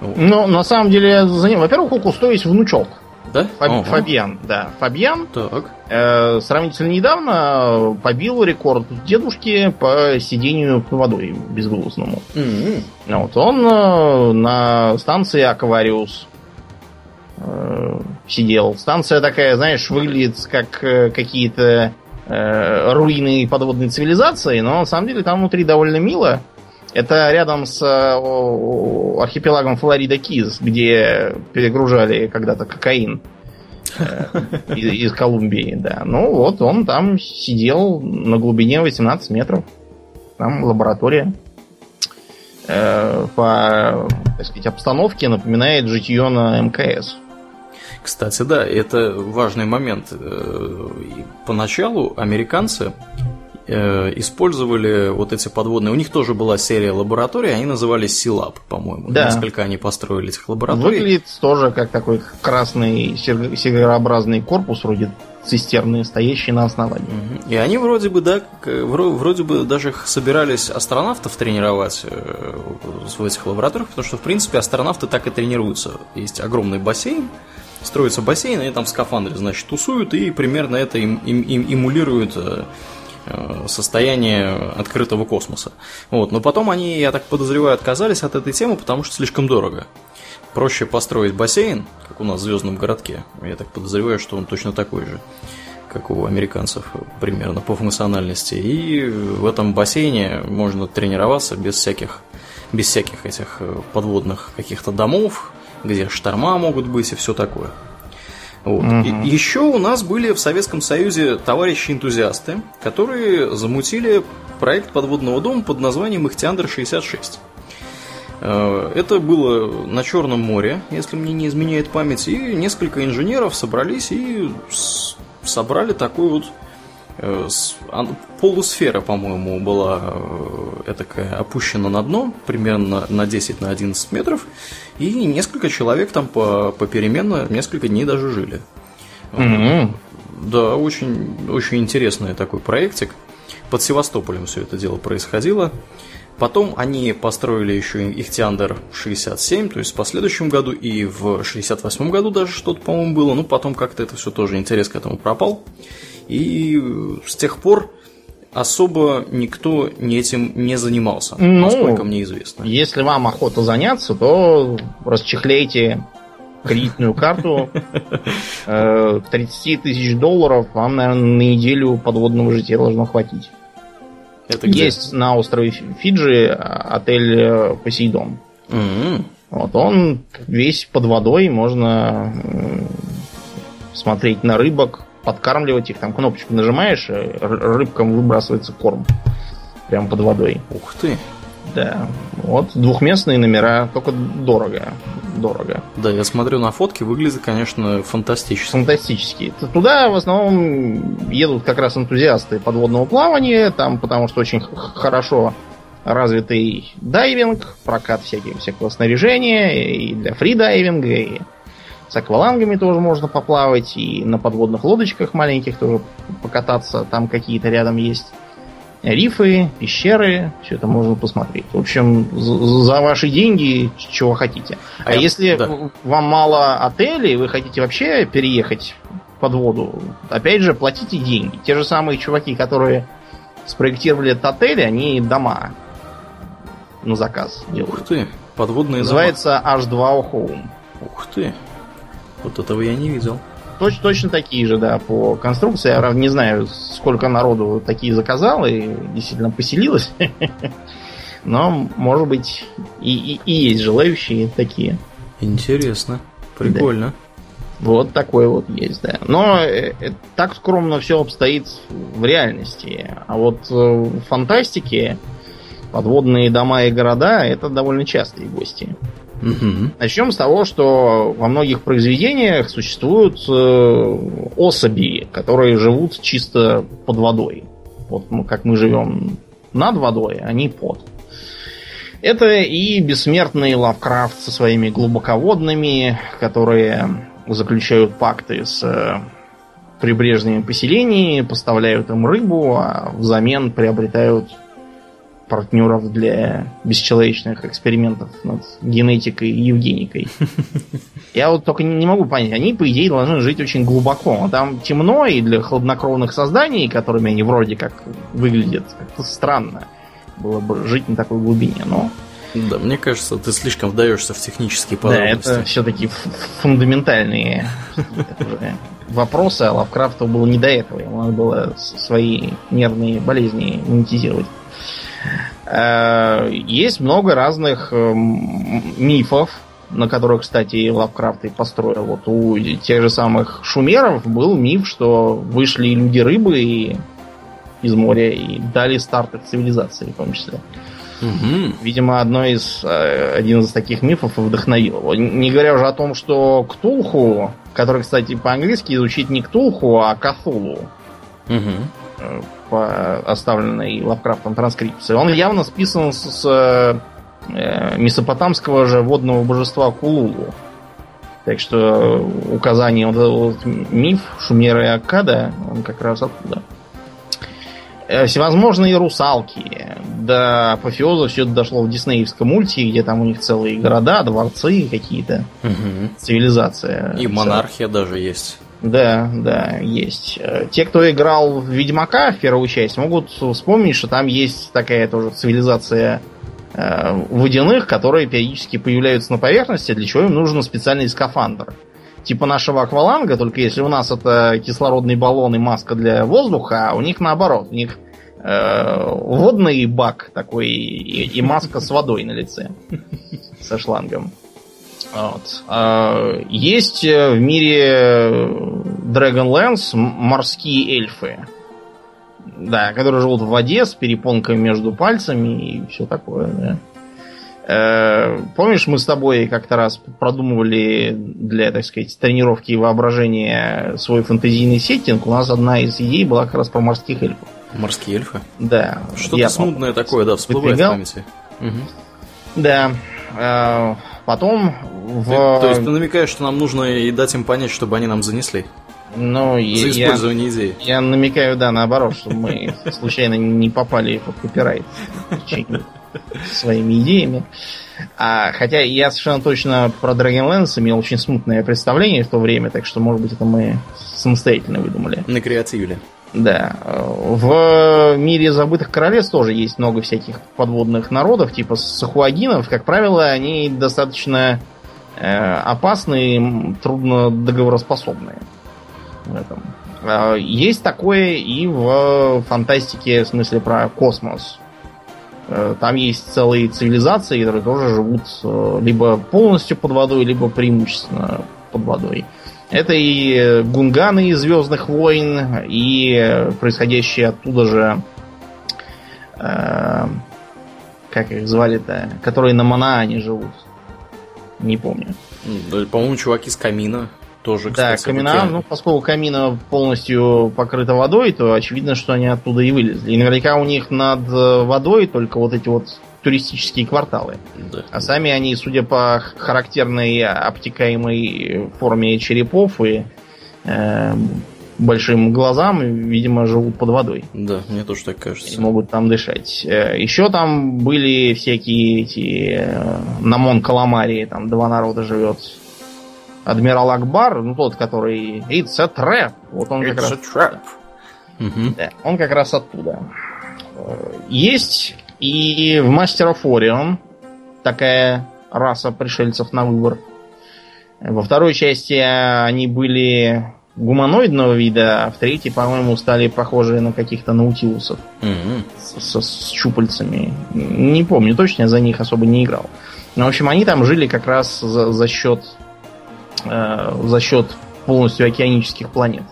Вот. Ну, на самом деле, за ним, во-первых, у Кусто есть внучок. Да? Фаб, ага. Фабиан, да. Фабиан так. Э, сравнительно недавно побил рекорд дедушки по сидению под водой безгруззному. Mm-hmm. Вот он э, на станции Аквариус э, сидел. Станция такая, знаешь, выглядит как э, какие-то э, руины подводной цивилизации, но на самом деле там внутри довольно мило. Это рядом с э, архипелагом Флорида Киз, где перегружали когда-то кокаин э, из, из Колумбии, да. Ну вот он там сидел на глубине 18 метров. Там лаборатория. Э, по так сказать, обстановке напоминает житье на МКС. Кстати, да, это важный момент. Э, поначалу американцы э, использовали вот эти подводные. У них тоже была серия лабораторий, они назывались Силаб, по-моему. Да. Несколько они построили этих лабораторий. Выглядит тоже как такой красный сигарообразный корпус, вроде цистерны, стоящие на основании. И они вроде бы, да, вроде бы даже собирались астронавтов тренировать э, в этих лабораториях, потому что, в принципе, астронавты так и тренируются. Есть огромный бассейн, строится бассейн, они там в скафандре, значит, тусуют, и примерно это им, им, им эмулирует э, э, состояние открытого космоса. Вот. Но потом они, я так подозреваю, отказались от этой темы, потому что слишком дорого. Проще построить бассейн, как у нас в Звездном городке. Я так подозреваю, что он точно такой же, как у американцев, примерно по функциональности. И в этом бассейне можно тренироваться без всяких, без всяких этих э, подводных каких-то домов, где шторма могут быть и все такое. Вот. Угу. еще у нас были в Советском Союзе товарищи-энтузиасты, которые замутили проект подводного дома под названием Ихтиандр-66. Э, это было на Черном море, если мне не изменяет память, и несколько инженеров собрались и собрали такой вот э, полусфера, по-моему, была этакое опущено на дно, примерно на 10 на 11 метров, и несколько человек там по, попеременно несколько дней даже жили. Mm-hmm. Да, очень, очень интересный такой проектик. Под Севастополем все это дело происходило. Потом они построили еще Ихтиандр 67, то есть в последующем году, и в 68 году даже что-то, по-моему, было. Ну, потом как-то это все тоже интерес к этому пропал. И с тех пор особо никто этим не занимался, ну, насколько мне известно. Если вам охота заняться, то расчехляйте кредитную карту. 30 [laughs] э, тысяч долларов вам, наверное, на неделю подводного жития должно хватить. Это где? Есть на острове Фиджи отель э, Посейдон. Mm-hmm. Вот он весь под водой, можно смотреть на рыбок, подкармливать их, там кнопочку нажимаешь, рыбкам выбрасывается корм. Прям под водой. Ух ты. Да. Вот двухместные номера, только дорого. Дорого. Да, я смотрю на фотки, выглядит, конечно, фантастически. Фантастически. Туда в основном едут как раз энтузиасты подводного плавания, там потому что очень хорошо развитый дайвинг, прокат всяких, всякого снаряжения, и для фридайвинга, и с аквалангами тоже можно поплавать, и на подводных лодочках маленьких тоже покататься, там какие-то рядом есть рифы, пещеры, все это можно посмотреть. В общем, за ваши деньги чего хотите. А, а я, если да. вам мало отелей, вы хотите вообще переехать под воду, опять же, платите деньги. Те же самые чуваки, которые спроектировали этот отель, они дома на заказ делают. Ух ты, подводные Называется дома. H2O Home. Ух ты. Вот этого я не видел. Точ, точно такие же, да, по конструкции. Я не знаю, сколько народу такие заказал и действительно поселилось. [laughs] Но, может быть, и, и, и есть желающие такие. Интересно. Прикольно. Да. Вот такой вот есть, да. Но э, э, так скромно все обстоит в реальности. А вот э, в фантастике подводные дома и города это довольно частые гости. Угу. Начнем с того, что во многих произведениях существуют э, особи, которые живут чисто под водой. Вот ну, как мы живем над водой, они под. Это и бессмертный Лавкрафт со своими глубоководными, которые заключают пакты с э, прибрежными поселениями, поставляют им рыбу, а взамен приобретают партнеров для бесчеловечных экспериментов над генетикой и евгеникой. [laughs] Я вот только не могу понять, они, по идее, должны жить очень глубоко. Там темно, и для хладнокровных созданий, которыми они вроде как выглядят, как-то странно было бы жить на такой глубине, но... Да, мне кажется, ты слишком вдаешься в технические подробности. Да, это все-таки фундаментальные [laughs] вопросы, а Лавкрафту было не до этого. Ему надо было свои нервные болезни монетизировать. Э, есть много разных э, мифов, на которых, кстати, Лавкрафт и построил. Вот у тех же самых шумеров был миф, что вышли люди-рыбы и из моря и дали старт их цивилизации, в том числе. Угу. Видимо, одно из, э, один из таких мифов вдохновил. Не говоря уже о том, что Ктулху, который, кстати, по-английски звучит не Ктулху, а Кахулу. Угу по оставленной Лавкрафтом транскрипции, он явно списан с, с э, месопотамского же водного божества Кулулу. Так что указание, вот вот миф Шумера и Аккада, он как раз оттуда. Э, всевозможные русалки. До апофеоза все это дошло в диснеевском мульте, где там у них целые города, дворцы какие-то, угу. цивилизация. И монархия даже есть. Да, да, есть. Э, те, кто играл в Ведьмака в первую часть, могут вспомнить, что там есть такая тоже цивилизация э, водяных, которые периодически появляются на поверхности, для чего им нужен специальный скафандр. Типа нашего акваланга, только если у нас это кислородный баллон и маска для воздуха, а у них наоборот. У них э, водный бак такой и, и маска с водой на лице. Со шлангом. Вот. А, есть э, в мире Dragonlance морские эльфы. Да, которые живут в воде с перепонками между пальцами и все такое, да. Э, помнишь, мы с тобой как-то раз продумывали для, так сказать, тренировки воображения свой фантазийный сеттинг? У нас одна из идей была как раз про морских эльфов. Морские эльфы? Да. Что-то смутное такое, да, всплывает в памяти. Угу. Да. Потом в... Ты, то есть ты намекаешь, что нам нужно и дать им понять, чтобы они нам занесли? Ну, За использование я, идеи. Я намекаю, да, наоборот, чтобы мы случайно не попали под копирайт своими идеями. А, хотя я совершенно точно про Dragonlance имел очень смутное представление в то время, так что, может быть, это мы самостоятельно выдумали. На креативе. Да. В мире забытых королевств тоже есть много всяких подводных народов, типа сахуагинов. Как правило, они достаточно э, опасные, трудно договороспособные в этом. А, есть такое и в фантастике, в смысле про космос. Э, там есть целые цивилизации, которые тоже живут э, либо полностью под водой, либо преимущественно под водой. Это и гунганы из Звездных войн, и происходящие оттуда же э, как их звали-то, которые на Манаане живут. Не помню. По-моему, чуваки с камина тоже, кстати. Да, камина, ну, поскольку камина полностью покрыта водой, то очевидно, что они оттуда и вылезли. И наверняка у них над э, водой только вот эти вот туристические кварталы. Да. А сами они, судя по характерной обтекаемой форме черепов и э, большим глазам, видимо, живут под водой. Да, мне тоже так кажется. И могут там дышать. Э, Еще там были всякие эти э, Намон Каламарии, там два народа живет адмирал Акбар, ну тот, который It's a trap. Вот он It's как раз. Угу. Да, он как раз оттуда. Есть и в Мастера Форион такая раса пришельцев на выбор. Во второй части они были гуманоидного вида, а в третьей, по-моему, стали похожи на каких-то наутилусов mm с, с, с щупальцами. Не помню точно, я за них особо не играл. Но, в общем, они там жили как раз за, за счет Э, за счет полностью океанических планет.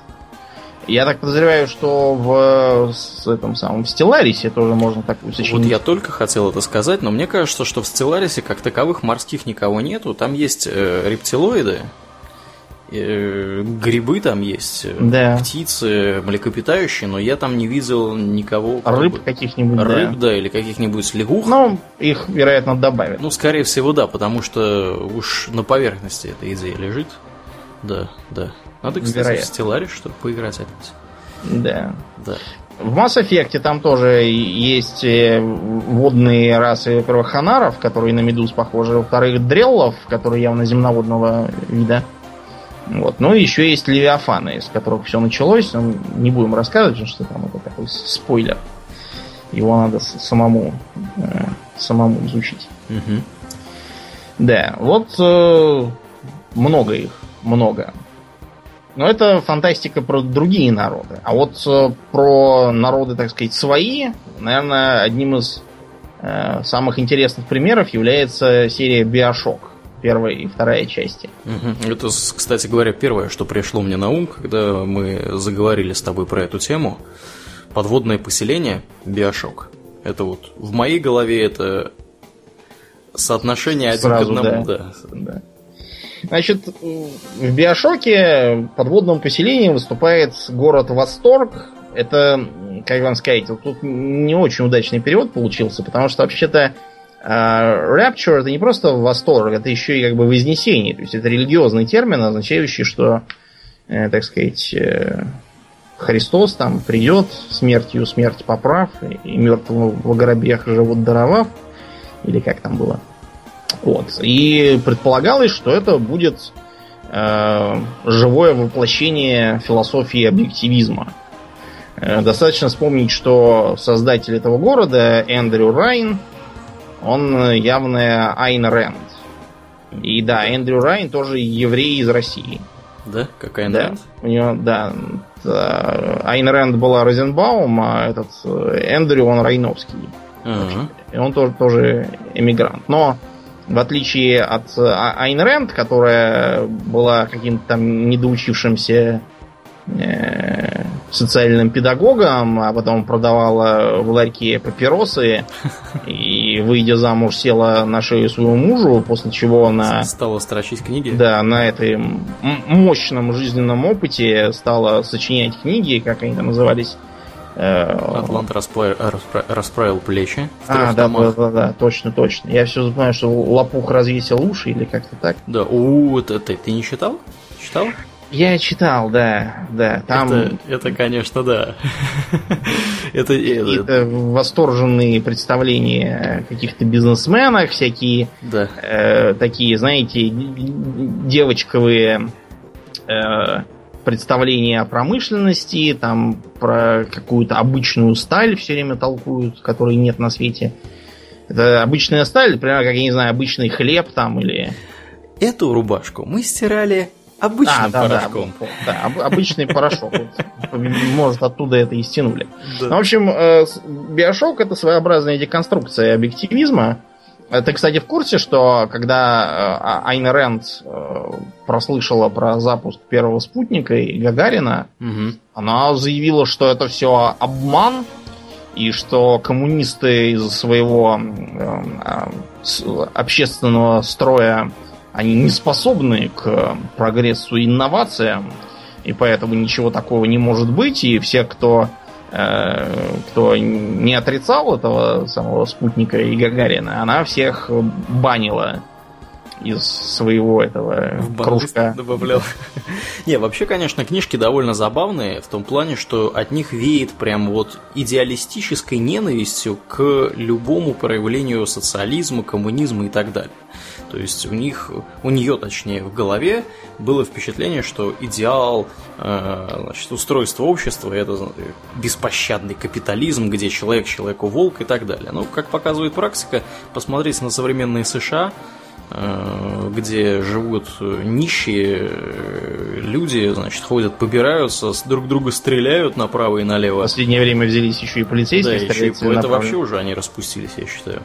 Я так подозреваю, что в с этом самом Стелларисе тоже можно такую сочинить. Вот я только хотел это сказать, но мне кажется, что в Стелларисе как таковых морских никого нету. Там есть э, рептилоиды, э, грибы там есть, э, да. птицы, млекопитающие, но я там не видел никого... Рыб как каких-нибудь, Рыб, да. да, или каких-нибудь лягух. Ну, их, вероятно, добавят. Ну, скорее всего, да, потому что уж на поверхности эта идея лежит. Да, да. Надо, кстати, вероятно. в Stellaris, чтобы поиграть опять. Да. Да. В Mass Effect там тоже есть э, водные расы, во-первых, ханаров, которые на медуз похожи, во-вторых, дреллов, которые явно земноводного вида. Вот. Ну и еще есть Левиафаны, из которых все началось. Ну, не будем рассказывать, потому что там это такой спойлер. Его надо самому, э, самому изучить. Угу. Да, вот э, много их, много. Но это фантастика про другие народы. А вот э, про народы, так сказать, свои, наверное, одним из э, самых интересных примеров является серия Биошок первая и вторая части. Угу. Это, кстати говоря, первое, что пришло мне на ум, когда мы заговорили с тобой про эту тему. Подводное поселение Биошок. Это вот в моей голове это соотношение один Сразу, к одному, да. да. да. Значит, в Биошоке подводным поселением выступает город Восторг. Это, как вам сказать, тут не очень удачный перевод получился, потому что вообще-то а rapture это не просто восторг, это еще и как бы вознесение. То есть это религиозный термин, означающий, что, э, так сказать, э, Христос там придет, смертью смерть поправ, и мертвым в гробех живут даровав, или как там было. Вот. И предполагалось, что это будет э, живое воплощение философии объективизма. Э, достаточно вспомнить, что создатель этого города Эндрю Райн – он явно Айн Рэнд. И да, Эндрю Райн тоже еврей из России. Да? Как Айн да. Рэнд? У него, да. Айн Рэнд была Розенбаум, а этот Эндрю, он Райновский. Uh-huh. И он тоже, тоже эмигрант. Но в отличие от э, Айн Рэнд, которая была каким-то там недоучившимся э, социальным педагогом, а потом продавала в ларьке папиросы [laughs] и, выйдя замуж, села на шею своему мужу, после чего она... Стала строчить книги? Да, на этом мощном жизненном опыте стала сочинять книги, как они там назывались, Атлант расправил, расправил плечи. А, да, да, да, да, точно, точно. Я все знаю, что Лопух развесил уши или как-то так. Да, у, это ты, ты не читал? Читал? Я читал, да, да. Там... Это, это конечно, да. [laughs] это, это восторженные представления о каких-то бизнесменах, всякие да. э, такие, знаете, девочковые э, представления о промышленности, там про какую-то обычную сталь все время толкуют, которой нет на свете. Это обычная сталь, например, как, я не знаю, обычный хлеб там или... Эту рубашку мы стирали Обычным а, порошком. Да, да, обычный порошок. [laughs] Может, оттуда это и стянули. Ну, в общем, э, Биошок это своеобразная деконструкция объективизма. Ты, кстати, в курсе, что когда э, Айн Рэнд э, прослышала про запуск первого спутника и Гагарина, угу. она заявила, что это все обман, и что коммунисты из своего общественного строя они не способны к прогрессу и инновациям, и поэтому ничего такого не может быть, и все, кто, э, кто не отрицал этого самого спутника и Гагарина, она всех банила из своего этого в кружка. [laughs] Добавлял. Не, вообще, конечно, книжки довольно забавные в том плане, что от них веет прям вот идеалистической ненавистью к любому проявлению социализма, коммунизма и так далее. То есть у них, у нее, точнее, в голове было впечатление, что идеал э, значит, устройства общества это беспощадный капитализм, где человек человеку волк и так далее. Но, как показывает практика, посмотрите на современные США, э, где живут нищие э, люди, значит, ходят, побираются, друг друга стреляют направо и налево. В последнее время взялись еще и полицейские. Да, еще и, это вообще уже они распустились, я считаю.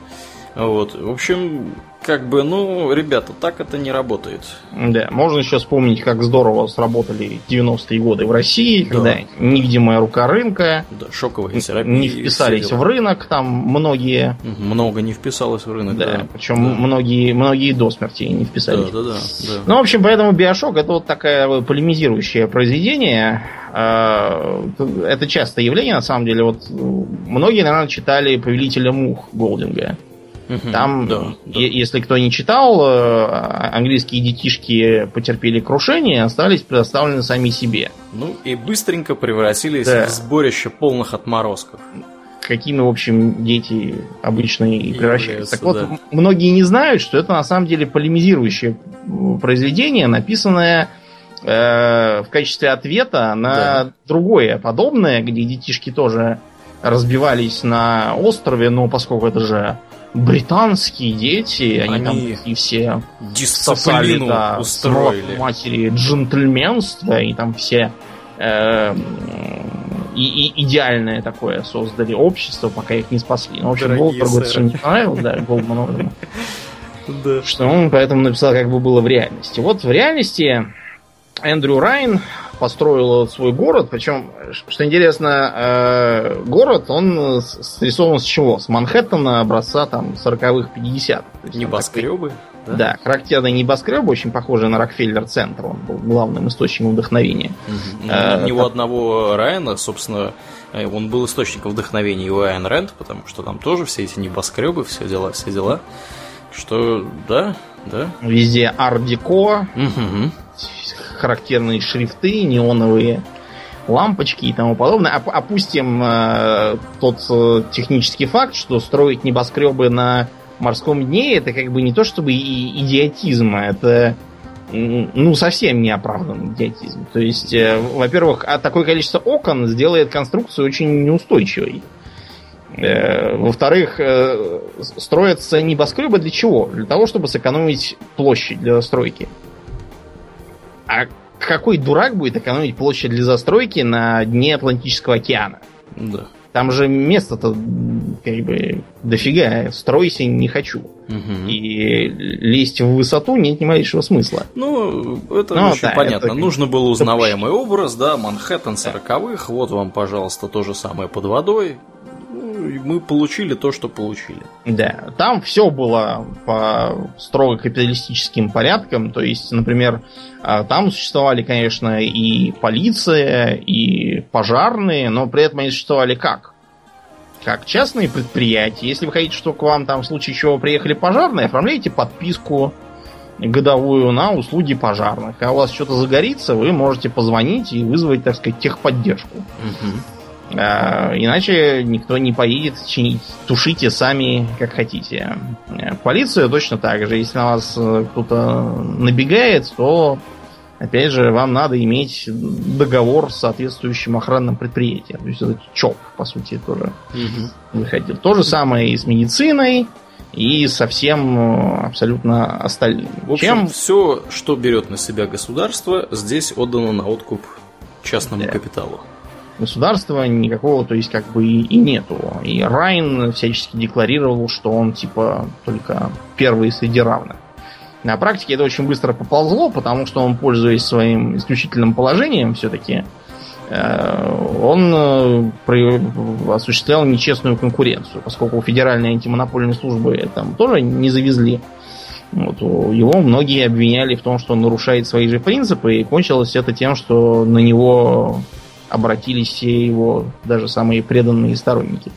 Вот. В общем, как бы, ну, ребята, так это не работает. Да, можно еще вспомнить, как здорово сработали 90-е годы в России, да. когда невидимая рука рынка. Да, шоковая терапия. Не вписались в рынок, там многие. Много не вписалось в рынок, да. да. Причем да. многие, многие до смерти не вписались. Да, да, да, да. Ну, в общем, поэтому Биошок это вот такое полемизирующее произведение. А, это частое явление, на самом деле. Вот многие, наверное, читали Повелителя мух Голдинга. Угу, Там, да, да. если кто не читал, э, английские детишки потерпели крушение, остались предоставлены сами себе. Ну и быстренько превратились да. в сборище полных отморозков. Какими, в общем, дети обычно и превращаются. Так вот, да. многие не знают, что это на самом деле полемизирующее произведение, написанное э, в качестве ответа на да. другое подобное, где детишки тоже разбивались на острове, но поскольку это же британские дети, они, они там и все сосали, да, устроили. матери джентльменства, и там все э, и, и идеальное такое создали общество, пока их не спасли. Ну, в общем, Голдбергу это не понравилось, да, Голдману. Да. Что он поэтому написал, как бы было в реальности. Вот в реальности Эндрю Райн построил свой город, причем, что интересно, э, город, он срисован с чего? С Манхэттена образца там 40-х, 50-х. Небоскребы? Да? да, характерный небоскреб, очень похожий на Рокфеллер-центр, он был главным источником вдохновения. Угу. Э, у одного Райана, собственно, э, он был источником вдохновения и у Айн Рэнд, потому что там тоже все эти небоскребы, все дела, все дела. Что, да, да. Везде ар-деко, угу характерные шрифты, неоновые лампочки и тому подобное. Опустим э, тот э, технический факт, что строить небоскребы на морском дне это как бы не то чтобы и идиотизм, а это ну совсем неоправданный идиотизм. То есть, э, во-первых, а такое количество окон сделает конструкцию очень неустойчивой. Э, во-вторых, э, строятся небоскребы для чего? Для того, чтобы сэкономить площадь для застройки. А какой дурак будет экономить площадь для застройки на дне Атлантического океана? Да. Там же место-то как бы дофига. Стройся не хочу. Угу. И лезть в высоту нет ни малейшего смысла. Ну, это ну, очень да, понятно. Это... Нужно было узнаваемый это... образ, да, Манхэттен 40-х. Вот вам, пожалуйста, то же самое под водой. Мы получили то, что получили. Да, там все было по строго капиталистическим порядкам. То есть, например, а, там существовали, конечно, и полиция, и пожарные, но при этом они существовали как? Как частные предприятия. Если вы хотите, что к вам там в случае чего приехали пожарные, оформляйте подписку годовую на услуги пожарных. А у вас что-то загорится, вы можете позвонить и вызвать, так сказать, техподдержку. Угу. А, иначе никто не поедет чинить. Тушите сами, как хотите. Полиция точно так же. Если на вас э, кто-то набегает, то опять же, вам надо иметь договор с соответствующим охранным предприятием. То есть это ЧОП, по сути, тоже угу. выходил. То же самое и с медициной и совсем э, абсолютно остальным. В общем, Чем... все, что берет на себя государство, здесь отдано на откуп частному да. капиталу. Государства никакого, то есть, как бы и, нету. И Райн всячески декларировал, что он, типа, только первый среди равных. На практике это очень быстро поползло, потому что он, пользуясь своим исключительным положением, все-таки Э, он э, осуществлял нечестную конкуренцию, поскольку федеральные антимонопольные службы там тоже не завезли. Вот, его многие обвиняли в том, что он нарушает свои же принципы, и кончилось это тем, что на него обратились все его даже самые преданные сторонники.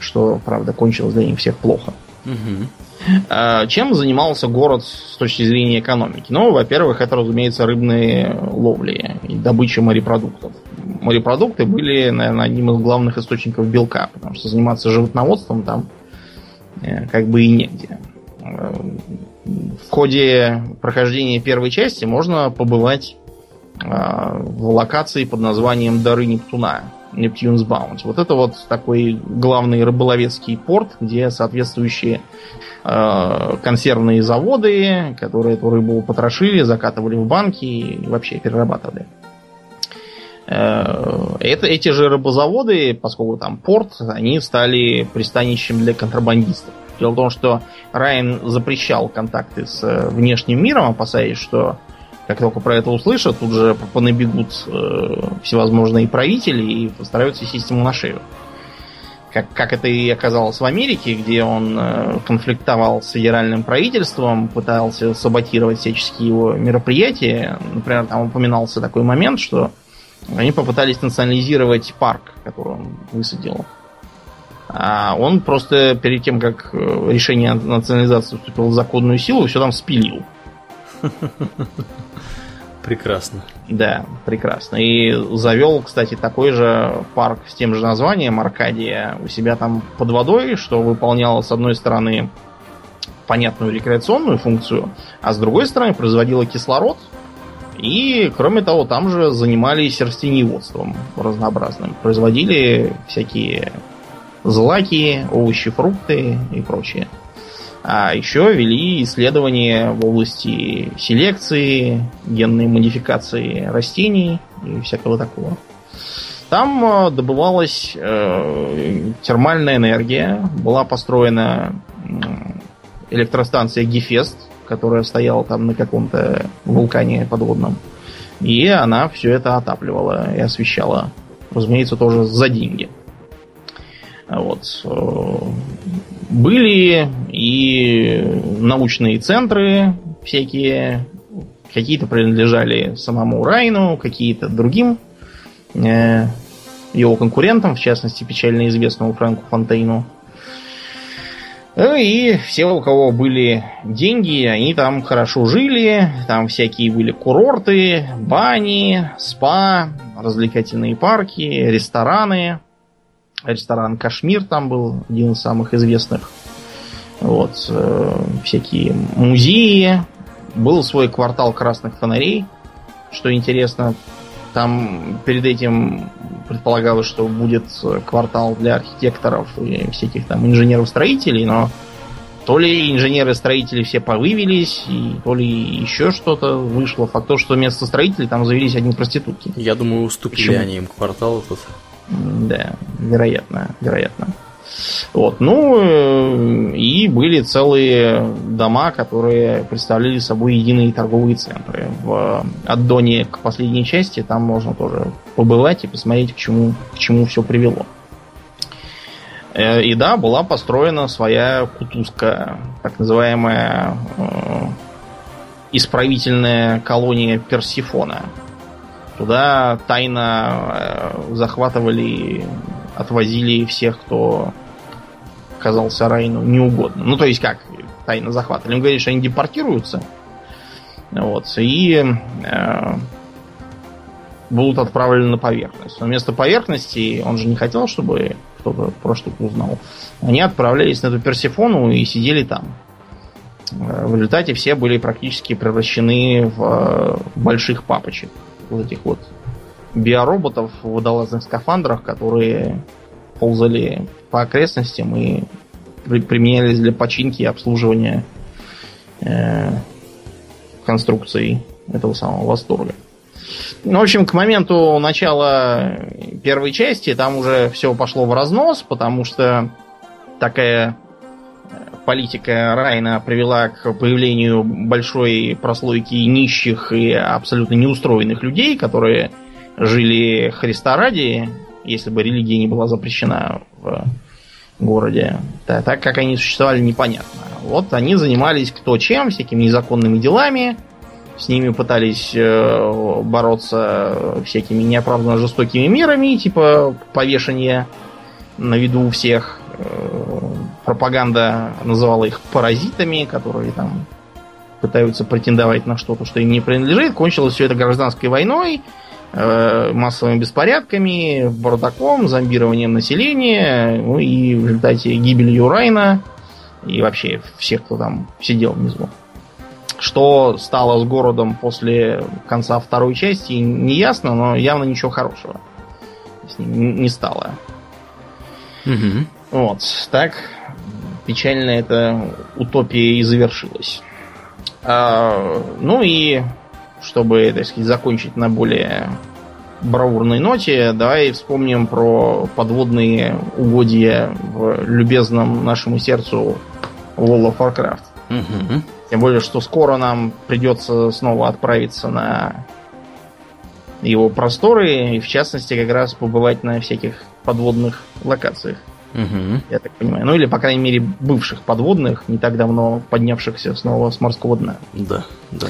Что, правда, кончилось для них всех плохо. Угу. Чем занимался город с точки зрения экономики? Ну, во-первых, это, разумеется, рыбные ловли и добыча морепродуктов. Морепродукты были, наверное, одним из главных источников белка, потому что заниматься животноводством там э, как бы и негде. В ходе прохождения первой части можно побывать в локации под названием Дары Нептуна. Нептунс Bound. Вот это вот такой главный рыболовецкий порт, где соответствующие Э, консервные заводы, которые эту рыбу потрошили, закатывали в банки и вообще перерабатывали. Э, это, эти же рыбозаводы, поскольку там порт, они стали пристанищем для контрабандистов. Дело в том, что Райан запрещал контакты с э, внешним миром, опасаясь, что как только про это услышат, тут же понабегут всевозможные правители и постараются сесть ему на шею как, как это и оказалось в Америке, где он э, конфликтовал с федеральным правительством, пытался саботировать всяческие его мероприятия. Например, там упоминался такой момент, что они попытались национализировать парк, который он высадил. А он просто перед тем, как э, решение национализации вступило в законную силу, все там спилил. [laughs] Прекрасно. Да, прекрасно. И завел, кстати, такой же парк с тем же названием Аркадия у себя там под водой, что выполняло с одной стороны понятную рекреационную функцию, а с другой стороны производило кислород. И, кроме того, там же занимались растениеводством разнообразным. Производили всякие злаки, овощи, фрукты и прочее. А еще вели исследования в области селекции, генной модификации растений и всякого такого. Там э, добывалась э, термальная энергия, была построена электростанция Гефест, которая стояла там на каком-то вулкане подводном. И она все это отапливала и освещала. Разумеется, тоже за деньги. Вот. Э, были и научные центры всякие, какие-то принадлежали самому Райну, какие-то другим э, его конкурентам, в частности, печально известному Фрэнку Фонтейну. Ну и все, у кого были деньги, они там хорошо жили. Там всякие были курорты, бани, спа, развлекательные парки, рестораны. Ресторан Кашмир там был один из самых известных. Вот, э, всякие музеи. Был свой квартал красных фонарей, что интересно. Там перед этим предполагалось, что будет квартал для архитекторов и всяких там инженеров-строителей, но то ли инженеры-строители все повывелись, и то ли еще что-то вышло. Факт то, что вместо строителей там завелись одни проститутки. Я думаю, уступили Почему? они им квартал тут. Да, вероятно, вероятно. Вот, ну э, и были целые дома, которые представляли собой единые торговые центры. В аддоне к последней части там можно тоже побывать и посмотреть, к чему, к чему все привело. Э, и да, была построена своя кутузка, так называемая э, исправительная колония Персифона. Туда тайно э, захватывали, отвозили всех, кто казался Райну неугодным. Ну, то есть как, тайно захватывали. Им говорили, что они депортируются. Вот, и э, будут отправлены на поверхность. Но вместо поверхности он же не хотел, чтобы кто-то про что-то узнал. Они отправлялись на эту Персифону и сидели там. Э, в результате все были практически превращены в э, больших папочек. Вот этих вот биороботов в водолазных скафандрах, которые ползали по окрестностям и применялись для починки и обслуживания э, конструкций этого самого восторга. Ну, в общем, к моменту начала первой части там уже все пошло в разнос, потому что такая политика Райна привела к появлению большой прослойки нищих и абсолютно неустроенных людей, которые жили Христа ради, если бы религия не была запрещена в городе. Да, так как они существовали, непонятно. Вот они занимались кто чем, всякими незаконными делами, с ними пытались э, бороться всякими неоправданно жестокими мерами, типа повешения на виду у всех. Э, пропаганда называла их паразитами, которые там пытаются претендовать на что-то, что им не принадлежит. Кончилось все это гражданской войной, э, массовыми беспорядками, бардаком, зомбированием населения, ну и в результате гибелью Райна и вообще всех, кто там сидел внизу. Что стало с городом после конца второй части, не ясно, но явно ничего хорошего с ним не стало. Угу. Вот, так печально эта утопия и завершилась. А, ну и чтобы, так сказать, закончить на более бравурной ноте, давай вспомним про подводные угодья в любезном нашему сердцу World of Warcraft. Угу. Тем более, что скоро нам придется снова отправиться на его просторы, и в частности как раз побывать на всяких подводных локациях. Угу. Я так понимаю. Ну или, по крайней мере, бывших подводных, не так давно поднявшихся снова с морского дна. Да, да.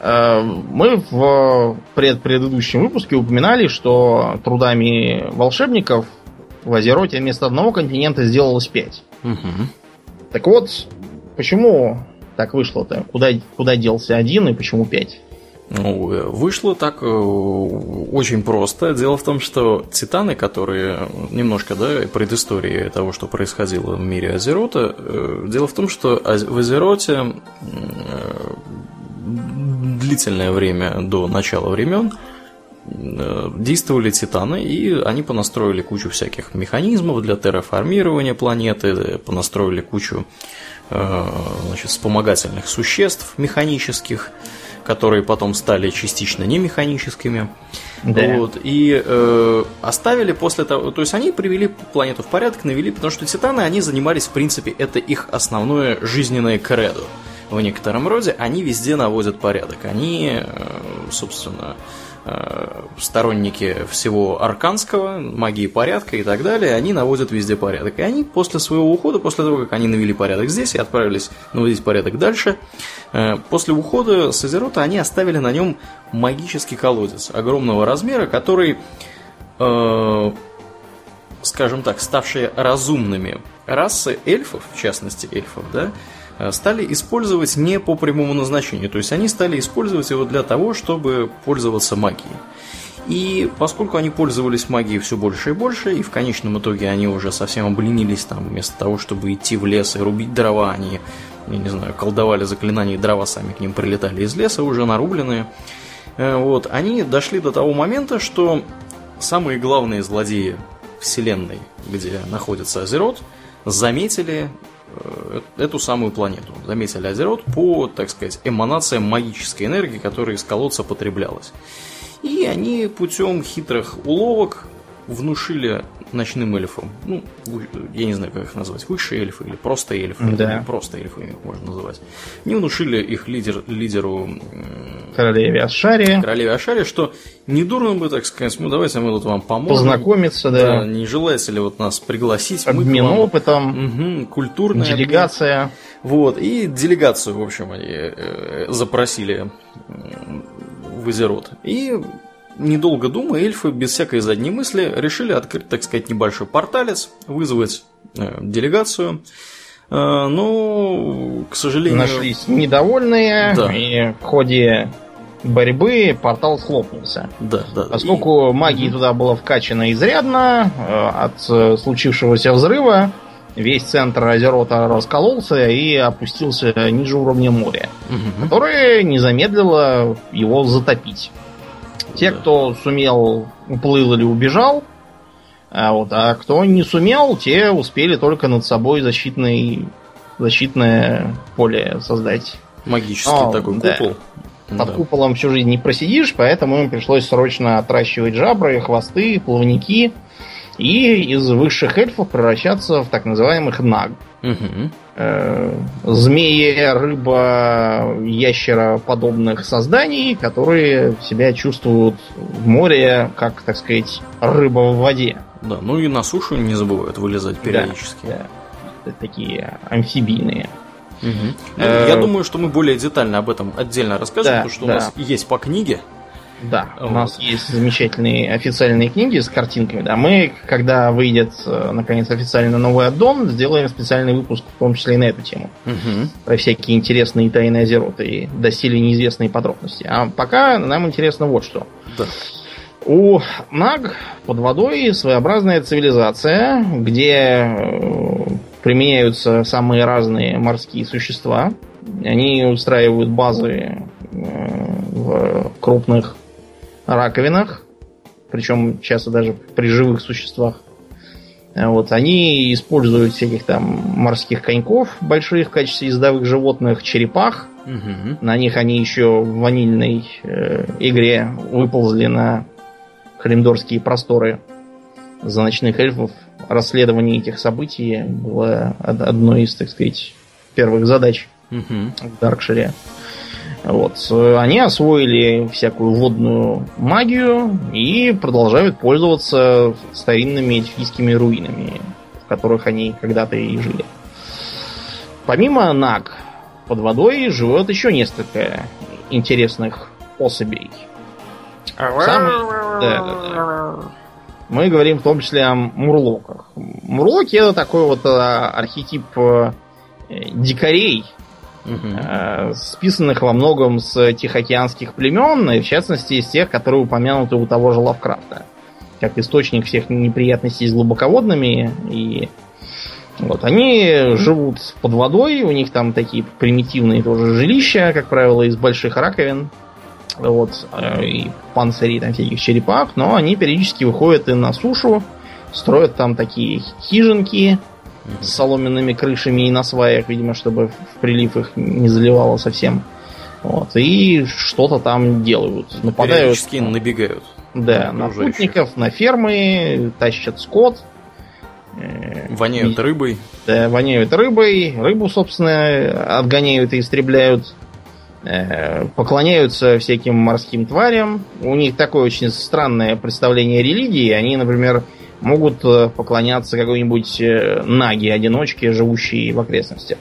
Э, мы в пред предыдущем выпуске упоминали, что трудами волшебников в Азероте вместо одного континента сделалось пять. Угу. Так вот, почему так вышло-то? Куда, куда делся один и почему пять? Ну, э, вышло так э, очень просто. Дело в том, что титаны, которые немножко, да, предыстории того, что происходило в мире Азерота, э, дело в том, что в Азероте длительное время до начала времен действовали титаны, и они понастроили кучу всяких механизмов для терраформирования планеты, понастроили кучу значит, вспомогательных существ механических, которые потом стали частично немеханическими. Да. Вот, и э, оставили после того, то есть они привели планету в порядок, навели, потому что титаны, они занимались, в принципе, это их основное жизненное кредо. В некотором роде они везде наводят порядок. Они, э, собственно, Э, сторонники всего арканского, магии порядка и так далее, они наводят везде порядок. И они после своего ухода, после того, как они навели порядок здесь и отправились наводить порядок дальше, э, после ухода с Азерота они оставили на нем магический колодец огромного размера, который, э, скажем так, ставшие разумными расы эльфов, в частности эльфов, да, Э, стали использовать не по прямому назначению. То есть они стали использовать его для того, чтобы пользоваться магией. И поскольку они пользовались магией все больше и больше, и в конечном итоге они уже совсем обленились там, вместо того, чтобы идти в лес и рубить дрова, они, я не знаю, колдовали заклинания, и дрова сами к ним прилетали из леса, уже нарубленные. Э, вот, они дошли до того момента, что самые главные злодеи вселенной, где находится Азерот, заметили Э, эту самую планету. Заметили Азерот по, так сказать, эманациям магической энергии, которая из колодца потреблялась. И они путем хитрых уловок внушили ночным эльфам, ну, я не знаю, как их назвать, высшие эльфы или просто эльфы, да. просто эльфы их можно называть, не внушили их лидер, лидеру королеве Ашаре, королеве Ашаре, что недурно бы, так сказать, ну давайте мы вот вам поможем. Познакомиться, да. да не желаете ли вот нас пригласить? Обмен вам... опытом. Угу, культурная. Делегация. Обмен. Вот, и делегацию, в общем, они э, запросили в Изерот. И недолго думая, эльфы без всякой задней мысли решили открыть, так сказать, небольшой порталец, вызвать э, делегацию. Э, но, к сожалению... Нашлись недовольные, да. и в ходе борьбы портал схлопнулся. Да, да. Поскольку и... магии туда было вкачано изрядно, э, от э, случившегося взрыва весь центр Азерота раскололся и опустился ниже уровня моря, угу. которое не замедлило его затопить. Те, да. кто сумел, уплыл или убежал, а, вот, а кто не сумел, те успели только над собой защитный, защитное поле создать. Магический Но, такой да. купол. Под да. куполом всю жизнь не просидишь, поэтому им пришлось срочно отращивать жабры, хвосты, плавники и из высших эльфов превращаться в так называемых наг. Угу. Э, змеи, рыба, ящера подобных созданий, которые себя чувствуют в море, как, так сказать, рыба в воде. Да, ну и на сушу не забывают вылезать периодически. Да, да. Такие амфибийные. Угу. Я думаю, что мы более детально об этом отдельно расскажем, да, потому что да. у нас есть по книге. Да, вот. у нас есть замечательные официальные книги с картинками. Да, мы, когда выйдет э, наконец официально новый аддон, сделаем специальный выпуск, в том числе и на эту тему. Угу. Про всякие интересные тайны Азерота и доселе неизвестные подробности. А пока нам интересно вот что. Да. У Наг под водой своеобразная цивилизация, где э, применяются самые разные морские существа. Они устраивают базы э, в крупных раковинах, причем часто даже при живых существах. Вот, они используют всяких там морских коньков больших в качестве ездовых животных, черепах. Угу. На них они еще в ванильной э, игре выползли на Халимдорские просторы за ночных эльфов. Расследование этих событий было одной из, так сказать, первых задач угу. в Даркшире. Вот. Они освоили всякую водную магию и продолжают пользоваться старинными эльфийскими руинами, в которых они когда-то и жили. Помимо Наг, под водой живет еще несколько интересных особей. Самый... Да, да, да. Мы говорим в том числе о мурлоках. Мурлоки это такой вот а, архетип э, дикарей, угу. списанных во многом с тихоокеанских племен, и в частности из тех, которые упомянуты у того же Лавкрафта. Как источник всех неприятностей с глубоководными. И вот они живут под водой, у них там такие примитивные тоже жилища, как правило, из больших раковин. Вот, э, и панцири там всяких черепах, но они периодически выходят и на сушу, строят там такие хижинки, с соломенными крышами и на сваях, видимо, чтобы в прилив их не заливало совсем. Вот, и что-то там делают. Нападают. Периодически набегают. Да, на, путников, на фермы, тащат скот. Э, воняют и, рыбой. Да, воняют рыбой. Рыбу, собственно, отгоняют и истребляют. Э, поклоняются всяким морским тварям. У них такое очень странное представление религии. Они, например, могут э, поклоняться какой-нибудь э, наги-одиночке, живущей в окрестностях.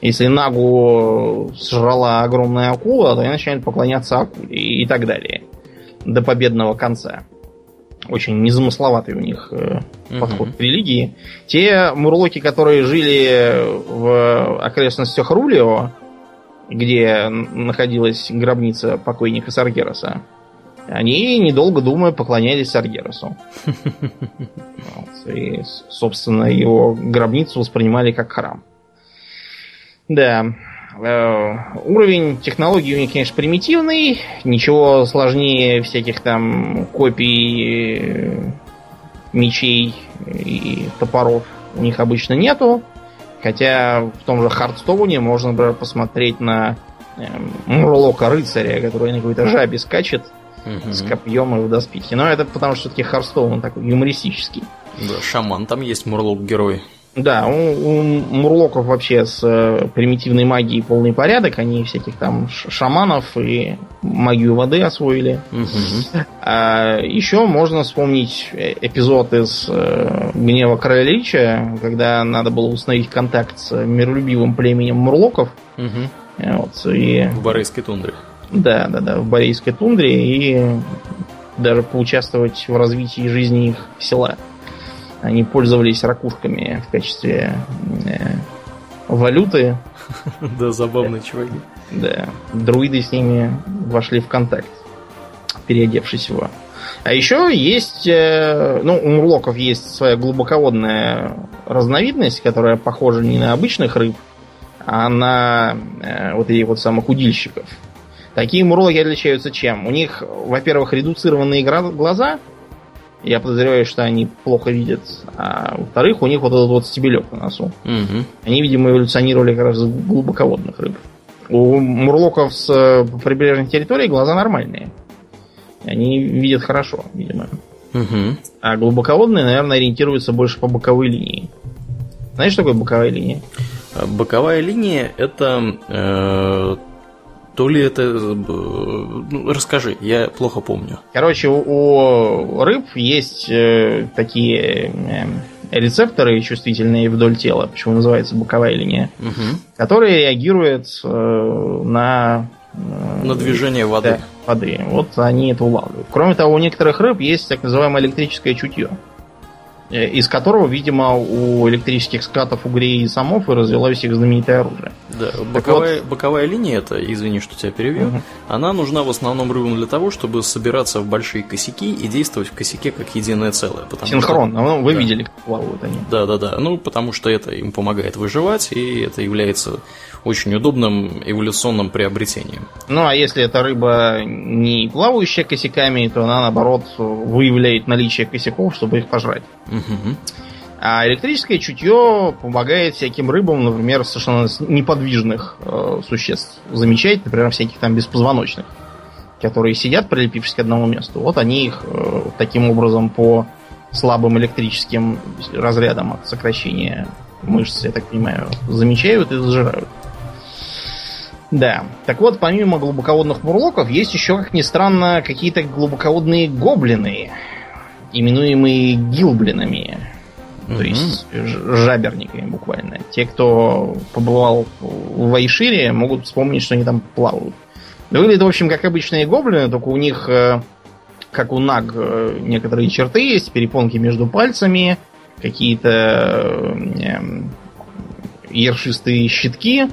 Если нагу сжрала огромная акула, то они начинают поклоняться акуле и так далее. До победного конца. Очень незамысловатый у них э, подход к религии. Те мурлоки, которые жили в окрестностях Рулио, где находилась гробница покойника Саргераса, они, недолго думая, поклонялись Саргерасу. [laughs] И, собственно, его гробницу воспринимали как храм. Да. Э, уровень технологии у них, конечно, примитивный. Ничего сложнее всяких там копий э, мечей и топоров у них обычно нету. Хотя в том же Хардстоуне можно, например, посмотреть на э, Мурлока рыцаря, который на какой-то жабе скачет угу. с копьем и в доспехе. Но это потому что все-таки Харстоун он такой юмористический. Да, шаман там есть, Мурлок-герой. Да, у, у Мурлоков вообще с э, примитивной магией полный порядок. Они всяких там шаманов и магию воды освоили. Угу. А, еще можно вспомнить э, эпизод из э, Гнева Короля Лича, когда надо было установить контакт с миролюбивым племенем Мурлоков. Угу. Вот, и... В Борейской тундре. Да, да, да, в Борейской тундре и даже поучаствовать в развитии жизни их села. Они пользовались ракушками в качестве э, валюты. [laughs] Да, забавные чуваки. Да. Друиды с ними вошли в контакт, переодевшись его. А еще есть, э, ну, у мурлоков есть своя глубоководная разновидность, которая похожа не на обычных рыб, а на э, вот этих вот самых удильщиков. Такие мурлоки отличаются чем? У них, во-первых, редуцированные глаза, я подозреваю, что они плохо видят. А во-вторых, у них вот этот вот стебелек на носу. Угу. Они, видимо, эволюционировали как раз глубоководных рыб. У мурлоков с э, прибрежных территорий глаза нормальные. Они видят хорошо, видимо. Угу. А глубоководные, наверное, ориентируются больше по боковой линии. Знаешь, что такое боковая линия? Боковая линия это э, то ли это... Э, ну, расскажи, я плохо помню. Короче, у, рыб есть э, такие э, рецепторы чувствительные вдоль тела, почему называется боковая линия, угу. которые реагируют э, на... Э, на движение воды. Да, воды. Вот они это улавливают. Кроме того, у некоторых рыб есть так называемое электрическое чутье. Э, из которого, видимо, у электрических скатов, угрей и самов и развелось их знаменитое оружие. Да, боковая, вот... боковая линия, это, извини, что тебя перевел, угу. она нужна в основном рыбам для того, чтобы собираться в большие косяки и действовать в косяке как единое целое. Синхронно, что... ну, вы да. видели, как плавают они. Да, да, да, ну, потому что это им помогает выживать, и это является очень удобным эволюционным приобретением. Ну, а если эта рыба не плавающая косяками, то она, наоборот, выявляет наличие косяков, чтобы их пожрать. Угу. А электрическое чутье помогает всяким рыбам, например, совершенно неподвижных э, существ замечать, например, всяких там беспозвоночных, которые сидят, прилепившись к одному месту. Вот они их э, таким образом по слабым электрическим разрядам от сокращения мышц, я так понимаю, замечают и зажирают. Да. Так вот, помимо глубоководных мурлоков, есть еще, как ни странно, какие-то глубоководные гоблины, именуемые гилблинами. То есть жаберниками буквально. Те, кто побывал в Айшире, могут вспомнить, что они там плавают. Выглядят, в общем, как обычные гоблины, только у них, э, как у наг, э, некоторые черты есть, перепонки между пальцами, какие-то э, ершистые щитки,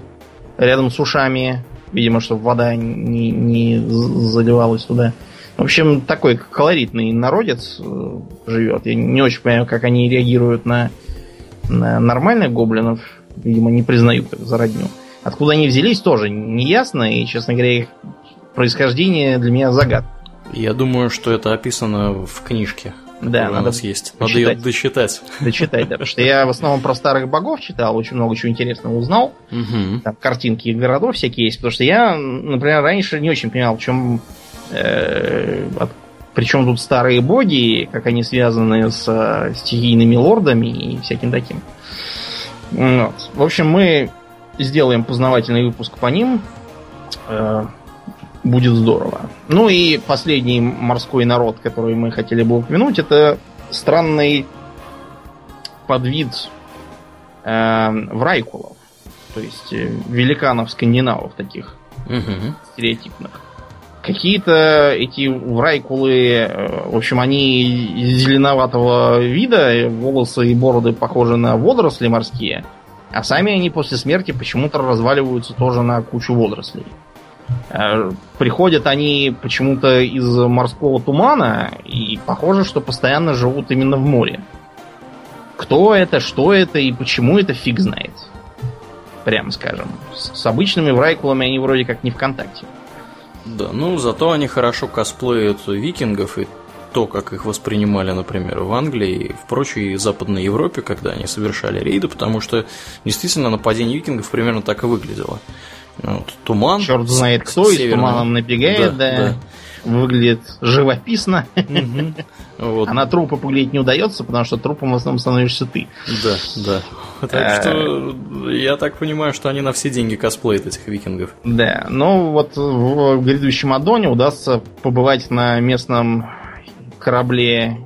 рядом с ушами, видимо, чтобы вода не, не заливалась туда. В общем, такой колоритный народец э, живет. Я не очень понимаю, как они реагируют на, на нормальных гоблинов. Видимо, не признают как за родню. Откуда они взялись, тоже не ясно. И, честно говоря, их происхождение для меня загад. Я думаю, что это описано в книжке. Да, надо у нас есть. Надо ее дочитать. Дочитать, да. Потому что я в основном про старых богов читал, очень много чего интересного узнал. Угу. Там картинки городов всякие есть. Потому что я, например, раньше не очень понимал, в чем причем тут старые боги, как они связаны с э, стихийными лордами и всяким таким. Вот. В общем, мы сделаем познавательный выпуск по ним. Э, будет здорово. Ну и последний морской народ, который мы хотели бы упомянуть, это странный подвид э, врайкулов. То есть э, великанов-скандинавов таких угу. стереотипных. Какие-то эти врайкулы, э, в общем, они зеленоватого вида, волосы и бороды похожи на водоросли морские, а сами они после смерти почему-то разваливаются тоже на кучу водорослей. Э, приходят они почему-то из морского тумана, и похоже, что постоянно живут именно в море. Кто это, что это и почему это, фиг знает. Прямо скажем. С, обычными врайкулами они вроде как не в контакте. Да, ну зато они хорошо косплеят викингов и то, как их воспринимали, например, в Англии и в прочей Западной Европе, когда они совершали рейды, потому что действительно нападение викингов примерно так и выглядело. Вот, туман. Черт знает кто, и с туманом набегает, да. да. Выглядит живописно. Вот. А на трупы поглядеть не удается, потому что трупом в основном становишься ты. Да, да. Так э, что я так понимаю, что они на все деньги косплеят этих викингов. Да, ну вот в грядущем Адоне удастся побывать на местном корабле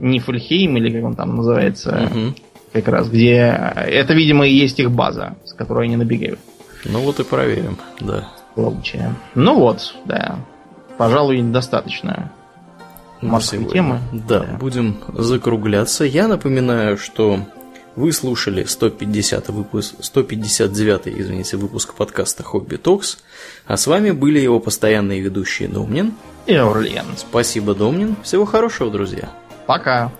Нифльхейм, или как он там называется, угу. как раз, где это, видимо, и есть их база, с которой они набегают. Ну вот и проверим, да. Получая. Ну вот, да. Пожалуй, достаточно морской темы. Да, да, будем закругляться. Я напоминаю, что вы слушали 150 выпуск, 159 извините, выпуск подкаста Хобби Токс, а с вами были его постоянные ведущие Домнин и Аурлиен. Спасибо, Домнин. Всего хорошего, друзья. Пока.